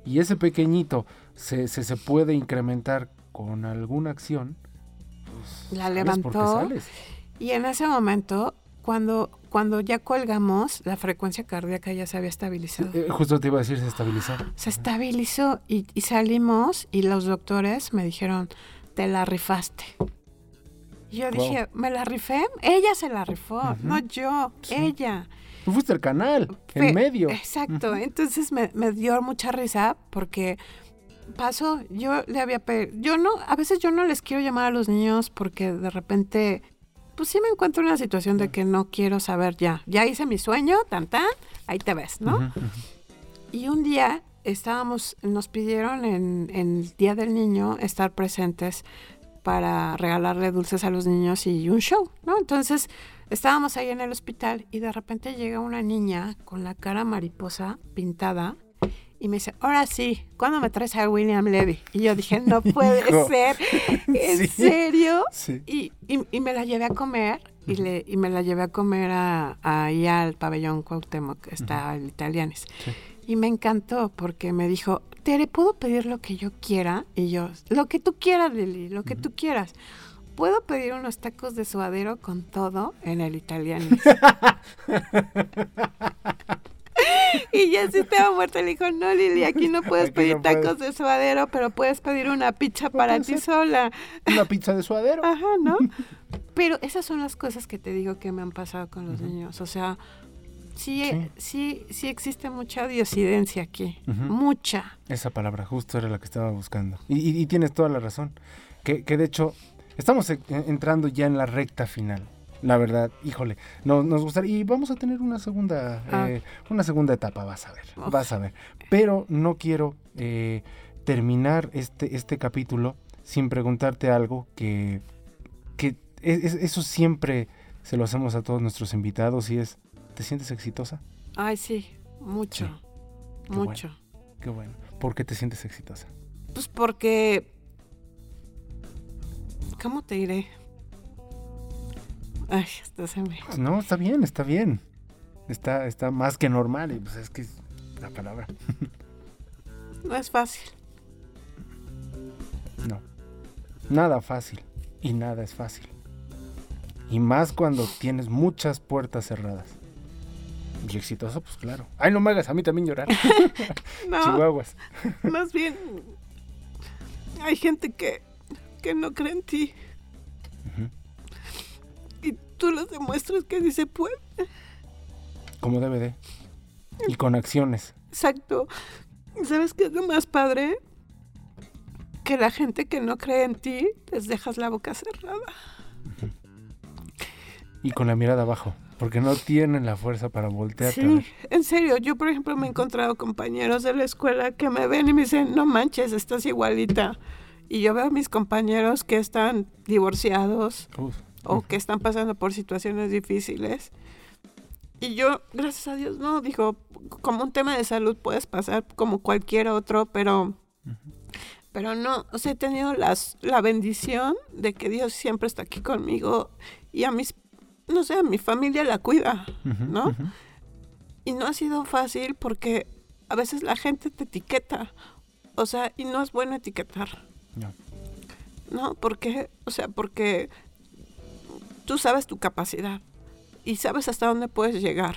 y ese pequeñito se, se, se puede incrementar con alguna acción, pues La levantó. Y en ese momento, cuando, cuando ya colgamos, la frecuencia cardíaca ya se había estabilizado. Eh, justo te iba a decir, se estabilizó. Se estabilizó y, y salimos y los doctores me dijeron, te la rifaste. Y yo Wow. dije, ¿me la rifé? Ella se la rifó, no yo, Sí. ella. Tú fuiste el canal, Fe- en medio. Exacto, entonces me, me dio mucha risa porque pasó, yo le había pe- yo no, a veces yo no les quiero llamar a los niños porque de repente pues sí me encuentro en una situación de que no quiero saber ya. Ya hice mi sueño, tan tan, ahí te ves, ¿no? Y un día estábamos, nos pidieron en, en el Día del Niño estar presentes para regalarle dulces a los niños y un show, ¿no? Entonces estábamos ahí en el hospital y de repente llega una niña con la cara mariposa pintada y me dice, ahora sí, ¿cuándo me traes a William Levy? Y yo dije, no puede ser, ¿en Sí. serio? Sí. Y, y- y me la llevé a comer y, le, y me la llevé a comer a, ahí al pabellón Cuauhtémoc, que está el Italianis. Y me encantó porque me dijo, Tere, ¿puedo pedir lo que yo quiera? Y yo, lo que tú quieras, Lili, lo que tú quieras. ¿Puedo pedir unos tacos de suadero con todo en el Italianis? y ya sí estaba muerta. Le dijo, no, Lili, aquí no puedes Aquí pedir no puedes. tacos de suadero, pero puedes pedir una pizza para ti sola. Una pizza de suadero. Ajá, ¿no? Pero esas son las cosas que te digo que me han pasado con los niños. O sea, sí, sí, sí existe mucha diosidencia aquí. Mucha. Esa palabra justo era la que estaba buscando. Y, y- y tienes toda la razón. Que, que de hecho, estamos e- entrando ya en la recta final. La verdad, híjole, no, nos gustaría. Y vamos a tener una segunda, Ah. eh, una segunda etapa, vas a ver. Vas a ver. Pero no quiero eh, terminar este, este capítulo sin preguntarte algo que, que es- es- eso siempre se lo hacemos a todos nuestros invitados y es, ¿te sientes exitosa? Ay, sí, mucho. Sí. Qué mucho. Qué bueno. ¿Por qué te sientes exitosa? Pues porque. ¿Cómo te diré? Ay, esto se me. No, está bien, está bien. Está, está más que normal. Y pues es que es la palabra. No es fácil. No. Nada fácil. Y nada es fácil. Y más cuando tienes muchas puertas cerradas. Y exitoso, pues claro. Ay, no me hagas a mí también llorar. No, Chihuahuas. más bien. Hay gente que, que no cree en ti. Tú les demuestras que sí se puede. Como debe de. Y con acciones. Exacto. ¿Sabes qué es lo más padre? Que la gente que no cree en ti, les dejas la boca cerrada. Y con la mirada abajo. Porque no tienen la fuerza para voltearte a Sí, en serio, yo por ejemplo me he encontrado compañeros de la escuela que me ven y me dicen, no manches, estás igualita. Y yo veo a mis compañeros que están divorciados Uf. O que están pasando por situaciones difíciles. Y yo, gracias a Dios, no, digo, como un tema de salud puedes pasar como cualquier otro, pero, pero no, o sea, he tenido las, la bendición de que Dios siempre está aquí conmigo y a mis, no sé, a mi familia la cuida, ¿no? Y no ha sido fácil porque a veces la gente te etiqueta, o sea, y no es bueno etiquetar. No. ¿no? Porque, o sea, porque tú sabes tu capacidad y sabes hasta dónde puedes llegar,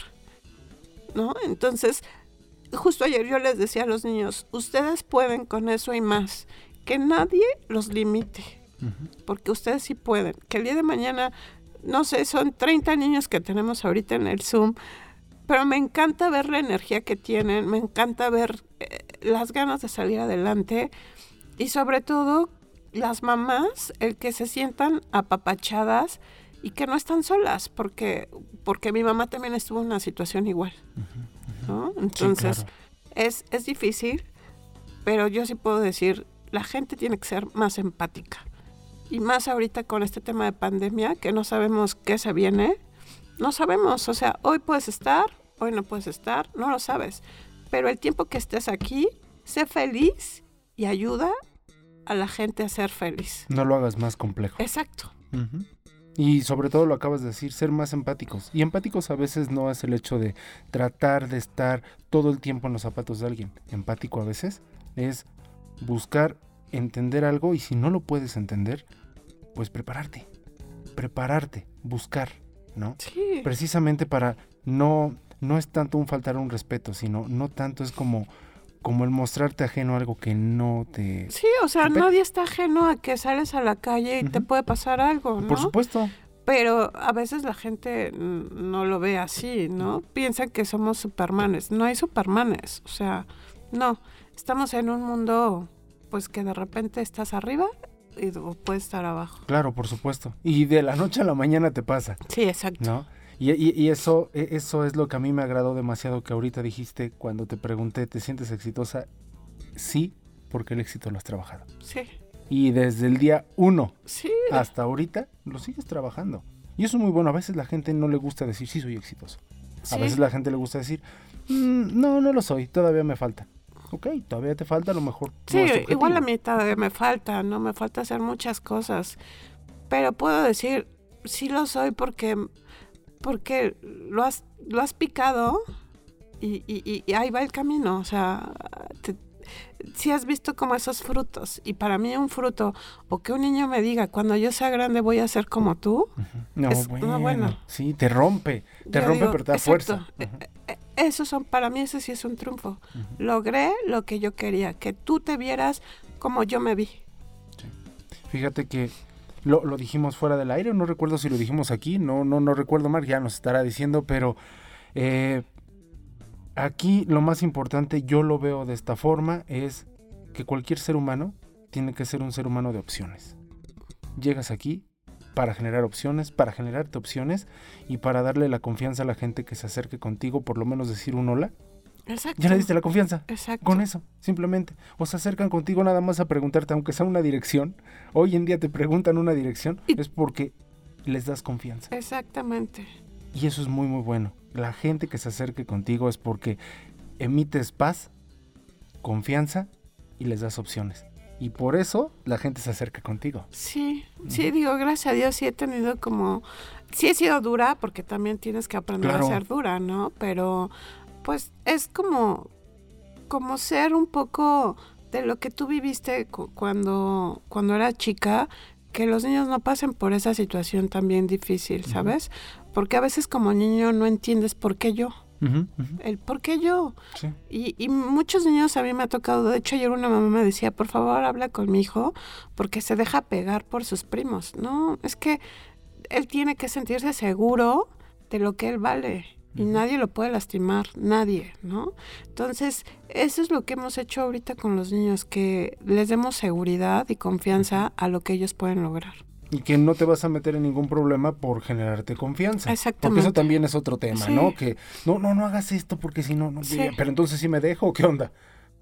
¿no? Entonces, justo ayer yo les decía a los niños, ustedes pueden con eso y más, que nadie los limite, porque ustedes sí pueden, que el día de mañana, no sé, son 30 niños que tenemos ahorita en el Zoom, pero me encanta ver la energía que tienen, me encanta ver eh, las ganas de salir adelante y sobre todo las mamás, el que se sientan apapachadas y que no están solas, porque, porque mi mamá también estuvo en una situación igual. ¿no? Entonces, claro. es, es difícil, pero yo sí puedo decir, la gente tiene que ser más empática. Y más ahorita con este tema de pandemia, que no sabemos qué se viene, no sabemos, o sea, hoy puedes estar, hoy no puedes estar, no lo sabes. Pero el tiempo que estés aquí, sé feliz y ayuda a la gente a ser feliz. No lo hagas más complejo. Exacto. Ujú. Y sobre todo lo acabas de decir, ser más empáticos. Y empáticos a veces no es el hecho de tratar de estar todo el tiempo en los zapatos de alguien. Empático a veces es buscar entender algo y si no lo puedes entender, pues prepararte. Prepararte, buscar, ¿no? Sí. Precisamente para no no es tanto un faltar un respeto, sino no tanto es como como el mostrarte ajeno a algo que no te Sí, o sea, nadie está ajeno a que sales a la calle y te puede pasar algo, ¿no? Por supuesto. Pero a veces la gente no lo ve así, ¿no? Piensan que somos supermanes. No hay supermanes, o sea, no. Estamos en un mundo, pues que de repente estás arriba y puedes estar abajo. Claro, por supuesto. Y de la noche a la mañana te pasa. Sí, exacto. ¿No? Y, y- y eso, e- eso es lo que a mí me agradó demasiado que ahorita dijiste cuando te pregunté, ¿te sientes exitosa? Sí, porque el éxito lo has trabajado. Sí, Y desde el día uno sí. hasta ahorita lo sigues trabajando. Y eso es muy bueno. A veces la gente no le gusta decir, sí, soy exitoso. A sí. veces la gente le gusta decir, "Mm, no, no lo soy, todavía me falta. Ok, todavía te falta, a lo mejor. Sí, igual a objetivo. mí todavía me falta, ¿no? Me falta hacer muchas cosas. Pero puedo decir, sí lo soy porque, porque lo has, lo has picado y, y- y- ahí va el camino. O sea, te- sí has visto como esos frutos. Y para mí un fruto, o que un niño me diga, cuando yo sea grande voy a ser como tú. No, es- bueno, no, bueno. Sí, te rompe. Te yo rompe, digo, pero te da exacto, fuerza. eh, eh, Esos son, para mí ese sí es un triunfo. Logré lo que yo quería, que tú te vieras como yo me vi. Fíjate que lo, lo dijimos fuera del aire, no recuerdo si lo dijimos aquí, no, no, no recuerdo mal, ya nos estará diciendo, pero eh, aquí lo más importante, yo lo veo de esta forma, es que cualquier ser humano tiene que ser un ser humano de opciones. Llegas aquí para generar opciones, para generarte opciones y para darle la confianza a la gente que se acerque contigo, por lo menos decir un hola. Exacto. Ya le diste la confianza. Exacto. Con eso, simplemente. O se acercan contigo nada más a preguntarte, aunque sea una dirección. Hoy en día te preguntan una dirección, Y- es porque les das confianza. Exactamente. Y eso es muy, muy bueno. La gente que se acerque contigo es porque emites paz, confianza y les das opciones. Y por eso la gente se acerca contigo. Sí, sí, digo, gracias a Dios sí he tenido como, sí he sido dura porque también tienes que aprender Claro. a ser dura, ¿no? Pero pues es como, como ser un poco de lo que tú viviste cu- cuando, cuando era chica, que los niños no pasen por esa situación también difícil, ¿sabes? Porque a veces como niño no entiendes por qué yo, el por qué yo. sí. Y, y muchos niños a mí me ha tocado, de hecho ayer una mamá me decía, por favor habla con mi hijo porque se deja pegar por sus primos. No, es que él tiene que sentirse seguro de lo que él vale y nadie lo puede lastimar, nadie, ¿no? Entonces, eso es lo que hemos hecho ahorita con los niños, que les demos seguridad y confianza a lo que ellos pueden lograr. Y que no te vas a meter en ningún problema por generarte confianza. Porque Exactamente. eso también es otro tema, Sí. ¿no? Que no, no, no hagas esto porque si no, no. Sí. Pero entonces sí me dejo, ¿o ¿qué onda?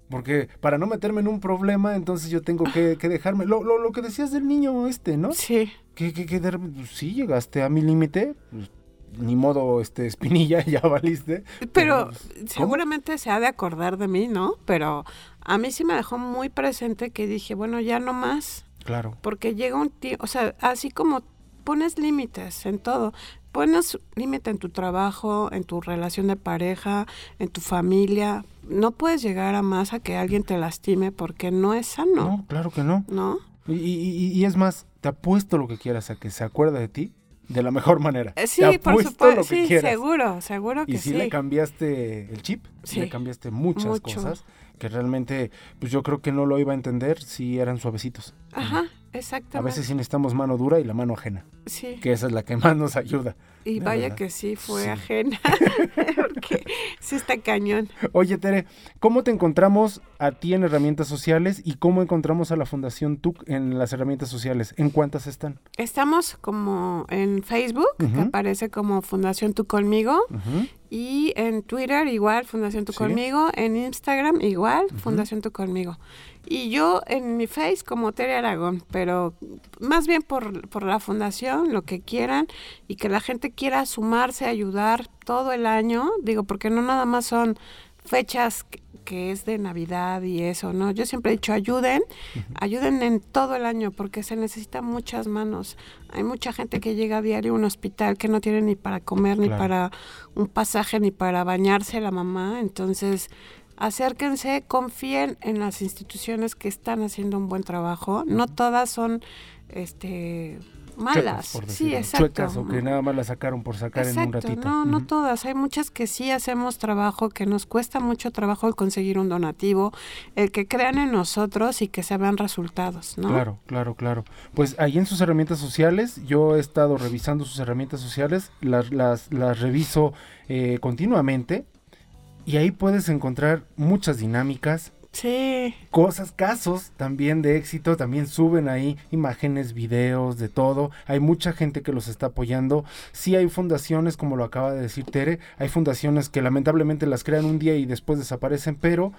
Porque para no meterme en un problema, entonces yo tengo que, que dejarme. Lo, lo, lo que decías del niño este, ¿no? Sí, Que, que, que de pues, sí llegaste a mi límite. pues, ni modo, este, espinilla, ya valiste. Pero seguramente se ha de acordar de mí, ¿no? Pero a mí sí me dejó muy presente que dije, bueno, ya no más, Claro. porque llega un tiempo, o sea, así como pones límites en todo, pones límite en tu trabajo, en tu relación de pareja, en tu familia, no puedes llegar a más a que alguien te lastime porque no es No, sano, claro que no. ¿no? Y, y- y- y es más, te apuesto lo que quieras a que se acuerde de ti de la mejor manera. Eh, Sí, te por supuesto, lo que sí, quieras. seguro, seguro que Y si sí. le cambiaste el chip, sí. le cambiaste muchas mucho. cosas que realmente, pues yo creo que no lo iba a entender si eran suavecitos. Ajá, A exactamente. veces sí necesitamos mano dura y la mano ajena, sí. que esa es la que más nos ayuda. Y vaya verdad. que sí, fue Sí. ajena, porque sí está cañón. Oye, Tere, ¿cómo te encontramos a ti en herramientas sociales y cómo encontramos a la Fundación TUC en las herramientas sociales? ¿En cuántas están? Estamos como en Facebook, que aparece como Fundación Tu Conmigo, y en Twitter igual, Fundación Tu Sí. Conmigo, en Instagram igual, Fundación Tu Conmigo. Y yo en mi Face como Tere Aragón, pero más bien por, por la fundación, lo que quieran, y que la gente quiera sumarse, ayudar todo el año, digo, porque no nada más son fechas que, que es de Navidad y eso, ¿no? Yo siempre he dicho, ayuden, ayuden en todo el año, porque se necesitan muchas manos. Hay mucha gente que llega a diario a un hospital que no tiene ni para comer, ni para un pasaje, ni para bañarse la mamá, entonces acérquense, confíen en las instituciones que están haciendo un buen trabajo. No todas son este malas. Chuecas, por sí, decirlo. exacto. Chuecas o que nada más la sacaron por sacar en un ratito. no, no todas, hay muchas que sí hacemos trabajo, que nos cuesta mucho trabajo el conseguir un donativo, el que crean en nosotros y que se vean resultados, ¿no? Claro, claro, claro. Pues ahí en sus herramientas sociales, yo he estado revisando sus herramientas sociales, las, las, las reviso eh, continuamente y ahí puedes encontrar muchas dinámicas, Sí. Cosas, casos también de éxito, también suben ahí imágenes, videos, de todo. Hay mucha gente que los está apoyando. Sí hay fundaciones, como lo acaba de decir Tere, hay fundaciones que lamentablemente las crean un día y después desaparecen, pero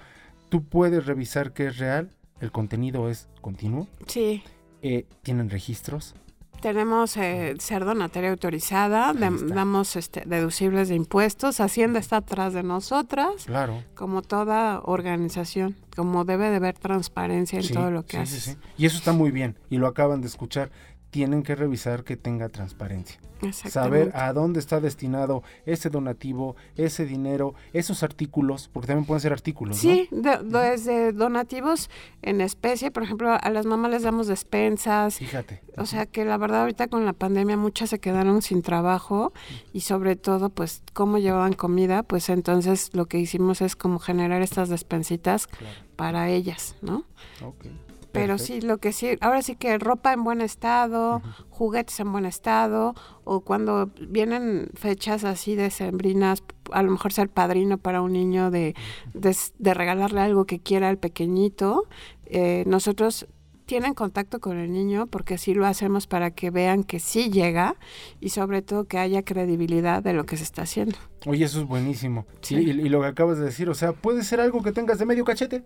tú puedes revisar que es real, el contenido es continuo. Sí. Eh, tienen registros, tenemos eh, ser donataria autorizada, damos este, deducibles de impuestos, Hacienda está atrás de nosotras. Claro. Como toda organización, como debe de haber transparencia en todo lo que hace. Sí, y eso está muy bien, y lo acaban de escuchar tienen que revisar que tenga transparencia. Saber a dónde está destinado ese donativo, ese dinero, esos artículos, porque también pueden ser artículos. Sí, desde donativos en especie, por ejemplo, a las mamás les damos despensas. Fíjate. O sea que la verdad ahorita con la pandemia muchas se quedaron sin trabajo y sobre todo pues cómo llevaban comida, pues entonces lo que hicimos es como generar estas despensitas para ellas, ¿no? Okay. Pero sí, lo que sí, ahora sí que ropa en buen estado, juguetes en buen estado, o cuando vienen fechas así de sembrinas, a lo mejor ser padrino para un niño de, de, regalarle algo que quiera al pequeñito, eh, nosotros tienen contacto con el niño porque sí lo hacemos para que vean que sí llega y sobre todo que haya credibilidad de lo que se está haciendo. Oye, eso es buenísimo. Sí. y, lo que acabas de decir, o sea, puede ser algo que tengas de medio cachete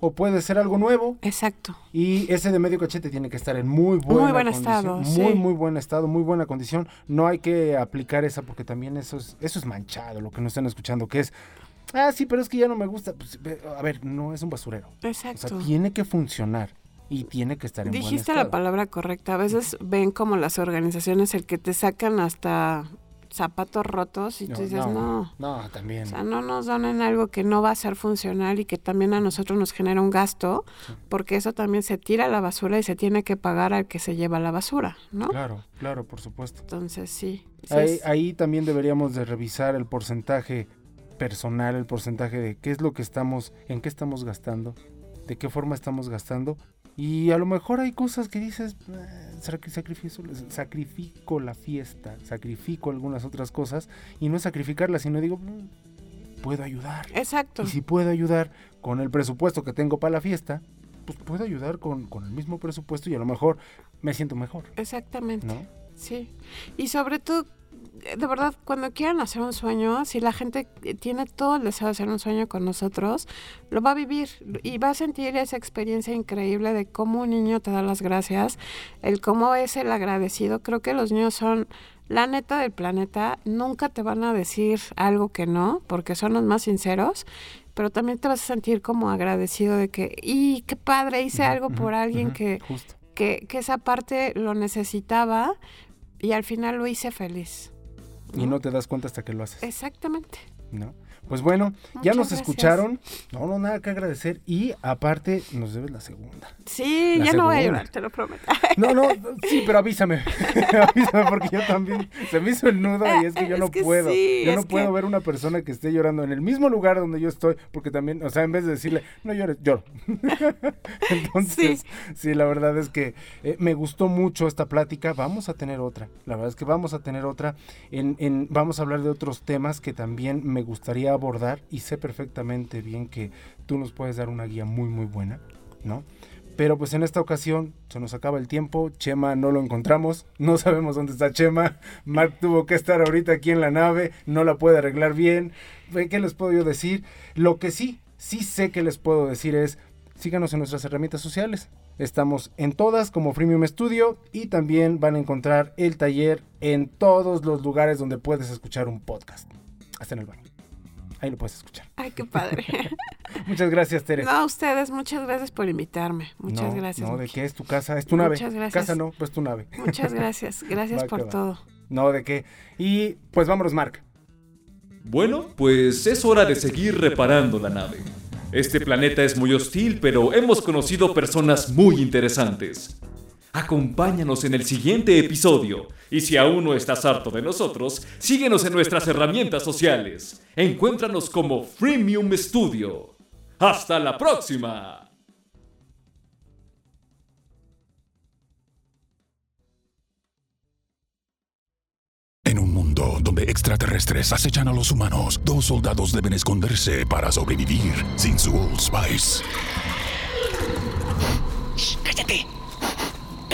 o puede ser algo nuevo. Exacto. Y ese de medio cachete tiene que estar en muy buena muy buen estado, muy muy buen estado, muy buena condición. No hay que aplicar esa porque también eso es eso es manchado, lo que nos están escuchando que es Ah, sí, pero es que ya no me gusta. Pues, a ver, no es un basurero. Exacto. O sea, tiene que funcionar y tiene que estar en Dijiste buen estado. la palabra correcta. A veces ven como las organizaciones el que te sacan hasta zapatos rotos y tú dices, no, no, también. O sea, no nos donen algo que no va a ser funcional y que también a nosotros nos genera un gasto, porque eso también se tira a la basura y se tiene que pagar al que se lleva la basura, ¿no? Claro, claro, por supuesto. Entonces, sí. ahí, ahí también deberíamos de revisar el porcentaje personal, el porcentaje de qué es lo que estamos, en qué estamos gastando, de qué forma estamos gastando y a lo mejor hay cosas que dices, eh, sacrifico, sacrifico la fiesta, sacrifico algunas otras cosas, y no es sacrificarlas, sino digo, mm, puedo ayudar. Exacto. Y si puedo ayudar con el presupuesto que tengo para la fiesta, pues puedo ayudar con, con el mismo presupuesto y a lo mejor me siento mejor. Exactamente. ¿No? Sí. Y sobre todo de verdad, cuando quieran hacer un sueño, si la gente tiene todo el deseo de hacer un sueño con nosotros, lo va a vivir y va a sentir esa experiencia increíble de cómo un niño te da las gracias, el cómo es el agradecido. Creo que los niños son la neta del planeta, nunca te van a decir algo que no, porque son los más sinceros, pero también te vas a sentir como agradecido de que, y qué padre, hice algo por alguien que, que, que esa parte lo necesitaba y al final lo hice feliz. Y no te das cuenta hasta que lo haces. Exactamente. ¿No? Pues bueno, ya nos escucharon. No, no, nada que agradecer. Y aparte, nos debes la segunda. Sí, ya no voy a llorar, te lo prometo. No, no, sí, pero avísame. avísame porque yo también se me hizo el nudo y es que yo no puedo. yo no puedo ver una persona que esté llorando en el mismo lugar donde yo estoy, porque también, o sea, en vez de decirle, no llores, lloro. Entonces, sí. la verdad es que eh, me gustó mucho esta plática. Vamos a tener otra. La verdad es que vamos a tener otra. En, en, vamos a hablar de otros temas que también me gustaría abordar y sé perfectamente bien que tú nos puedes dar una guía muy muy buena, ¿no? Pero pues en esta ocasión se nos acaba el tiempo, Chema no lo encontramos, no sabemos dónde está Chema, Mark tuvo que estar ahorita aquí en la nave, no la puede arreglar bien, ¿qué les puedo yo decir? Lo que sí, sí sé que les puedo decir es, síganos en nuestras herramientas sociales, estamos en todas como Freemium Studio y también van a encontrar el taller en todos los lugares donde puedes escuchar un podcast, hasta en el baño. Ahí lo puedes escuchar. Ay, qué padre. muchas gracias, Tere. No, a ustedes, muchas gracias por invitarme. Muchas gracias. No, ¿de qué es tu casa? Es tu nave. Muchas gracias. Casa no, pues tu nave. Muchas gracias. Gracias por todo. No, ¿de qué? Y pues vámonos, Mark. Bueno, pues es hora de seguir reparando la nave. Este planeta es muy hostil, pero hemos conocido personas muy interesantes. Acompáñanos en el siguiente episodio. Y si aún no estás harto de nosotros, síguenos en nuestras herramientas sociales. Encuéntranos como Freemium Studio. ¡Hasta la próxima! En un mundo mundo donde extraterrestres acechan a los humanos, dos soldados deben esconderse para sobrevivir sin su Old Spice. ¡Cállate!